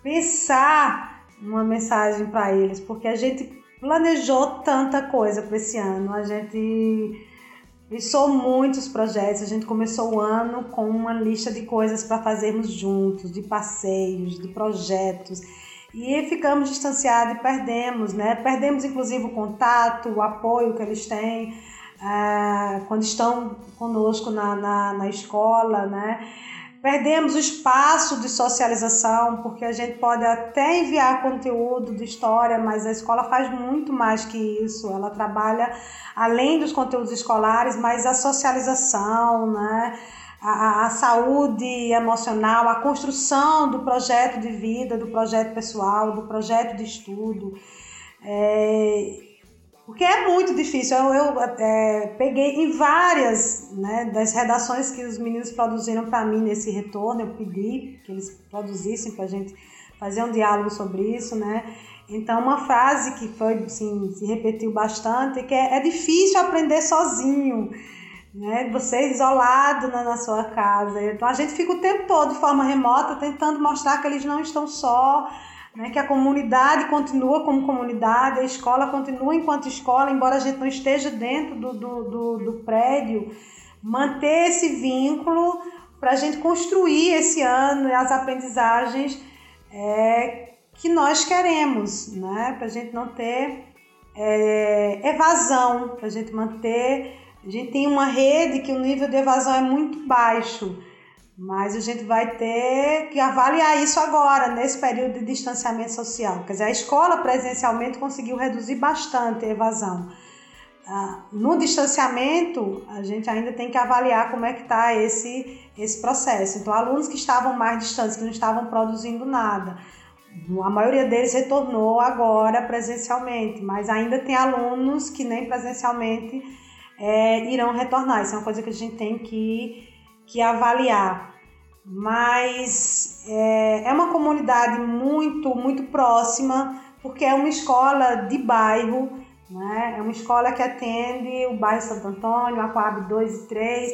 pensar uma mensagem para eles, porque a gente planejou tanta coisa para esse ano. A gente pensou muitos projetos. A gente começou o ano com uma lista de coisas para fazermos juntos, de passeios, de projetos. E ficamos distanciados e perdemos, né? Perdemos inclusive o contato, o apoio que eles têm ah, quando estão conosco na, na, na escola, né? Perdemos o espaço de socialização, porque a gente pode até enviar conteúdo de história, mas a escola faz muito mais que isso. Ela trabalha além dos conteúdos escolares, mas a socialização, né? a, a saúde emocional, a construção do projeto de vida, do projeto pessoal, do projeto de estudo. É, porque é muito difícil. Eu, eu é, peguei em várias né, das redações que os meninos produziram para mim nesse retorno, eu pedi que eles produzissem para a gente fazer um diálogo sobre isso, né? Então, uma frase que foi, assim, se repetiu bastante, que é, é difícil aprender sozinho, né? Você isolado na, na sua casa. Então, a gente fica o tempo todo de forma remota tentando mostrar que eles não estão só, né, que a comunidade continua como comunidade, a escola continua enquanto escola, embora a gente não esteja dentro do, do, do, do prédio, manter esse vínculo para a gente construir esse ano e as aprendizagens é, que nós queremos, né, para a gente não ter é, evasão, para a gente manter. A gente tem uma rede que o nível de evasão é muito baixo. Mas a gente vai ter que avaliar isso agora, nesse período de distanciamento social. Quer dizer, a escola presencialmente conseguiu reduzir bastante a evasão. Ah, no distanciamento, a gente ainda tem que avaliar como é que está esse, esse processo. Então, alunos que estavam mais distantes, que não estavam produzindo nada, a maioria deles retornou agora presencialmente, mas ainda tem alunos que nem presencialmente é, irão retornar. Isso é uma coisa que a gente tem que que avaliar. Mas é, é uma comunidade muito, muito próxima, porque é uma escola de bairro, né? é uma escola que atende o bairro Santo Antônio, a Coab 2 e 3,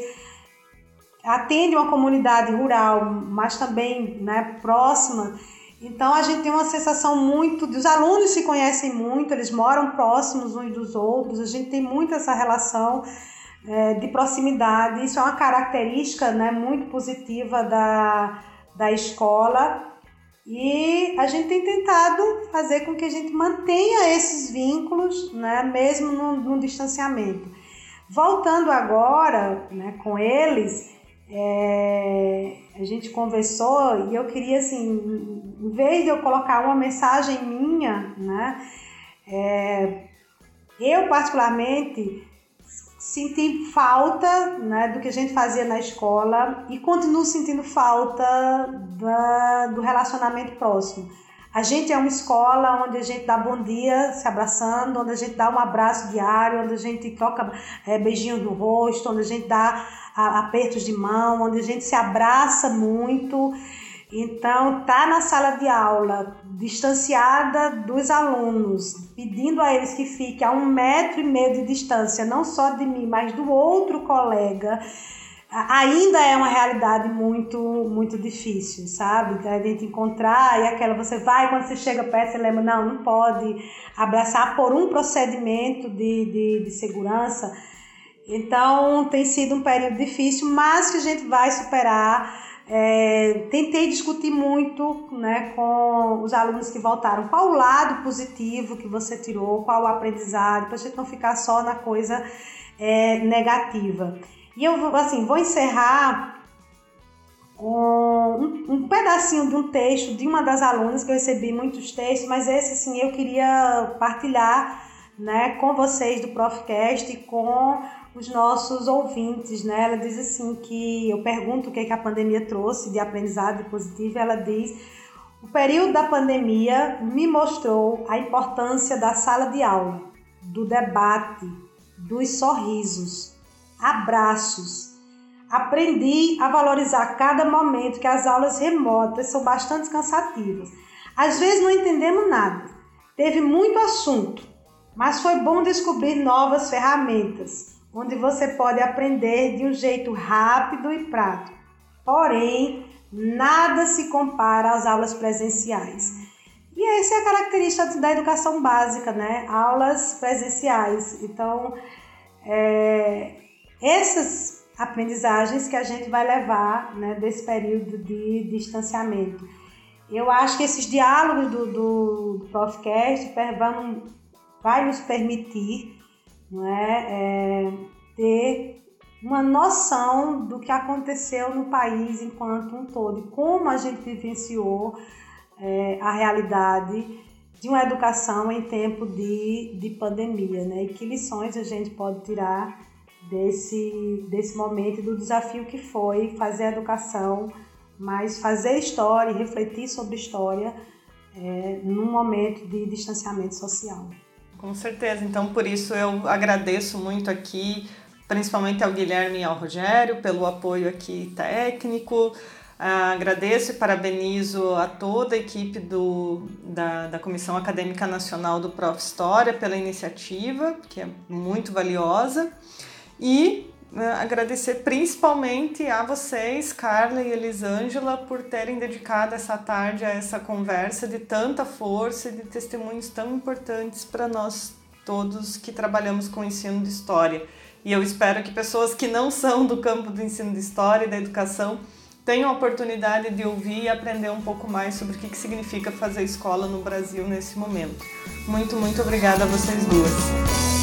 atende uma comunidade rural, mas também né, próxima. Então a gente tem uma sensação muito. Os alunos se conhecem muito, eles moram próximos uns dos outros, a gente tem muito essa relação é, de proximidade. Isso é uma característica né, muito positiva da, da escola e a gente tem tentado fazer com que a gente mantenha esses vínculos, né, mesmo no, no distanciamento. Voltando agora né, com eles, é, a gente conversou e eu queria, assim, em vez de eu colocar uma mensagem minha, né, é, eu particularmente senti falta né, do que a gente fazia na escola e continuo sentindo falta da, do relacionamento próximo. A gente é uma escola onde a gente dá bom dia se abraçando, onde a gente dá um abraço diário, onde a gente troca é, no rosto, onde a gente dá apertos de mão, onde a gente se abraça muito. Então, tá na sala de aula, distanciada dos alunos, pedindo a eles que fiquem a um metro e meio de distância, não só de mim, mas do outro colega, ainda é uma realidade muito, muito difícil, sabe? A gente encontrar e aquela, você vai, quando você chega perto, você lembra, não, não pode abraçar por um procedimento de, de, de segurança. Então, tem sido um período difícil, mas que a gente vai superar é, tentei discutir muito né, com os alunos que voltaram. Qual o lado positivo que você tirou, qual o aprendizado, para a gente não ficar só na coisa é, negativa. E eu assim, vou encerrar com um, um, pedacinho de um texto de uma das alunas, que eu recebi muitos textos, mas esse assim, eu queria partilhar né, com vocês do Profcast e com os nossos ouvintes, né? Ela diz assim que eu pergunto o que, é que a pandemia trouxe de aprendizado positivo, e ela diz: "O período da pandemia me mostrou a importância da sala de aula, do debate, dos sorrisos, abraços. Aprendi a valorizar cada momento que as aulas remotas são bastante cansativas. Às vezes não entendemos nada. Teve muito assunto, mas foi bom descobrir novas ferramentas." Onde você pode aprender de um jeito rápido e prático. Porém, nada se compara às aulas presenciais. E essa é a característica da educação básica, né? Aulas presenciais. Então, é, essas aprendizagens que a gente vai levar né, desse período de distanciamento. Eu acho que esses diálogos do, do, do Profcast vão, vai nos permitir não é, é, ter uma noção do que aconteceu no país enquanto um todo, como a gente vivenciou é, a realidade de uma educação em tempo de, de pandemia, né? E que lições a gente pode tirar desse, desse momento do desafio que foi fazer a educação, mas fazer história e refletir sobre história é, num momento de distanciamento social. Com certeza, então por isso eu agradeço muito aqui, principalmente ao Guilherme e ao Rogério, pelo apoio aqui técnico. Uh, agradeço e parabenizo a toda a equipe do, da, da Comissão Acadêmica Nacional do Prof. História pela iniciativa, que é muito valiosa. E agradecer principalmente a vocês, Carla e Elisângela, por terem dedicado essa tarde a essa conversa de tanta força e de testemunhos tão importantes para nós todos que trabalhamos com o ensino de história. E eu espero que pessoas que não são do campo do ensino de história e da educação tenham a oportunidade de ouvir e aprender um pouco mais sobre o que significa fazer escola no Brasil nesse momento. Muito, muito obrigada a vocês duas.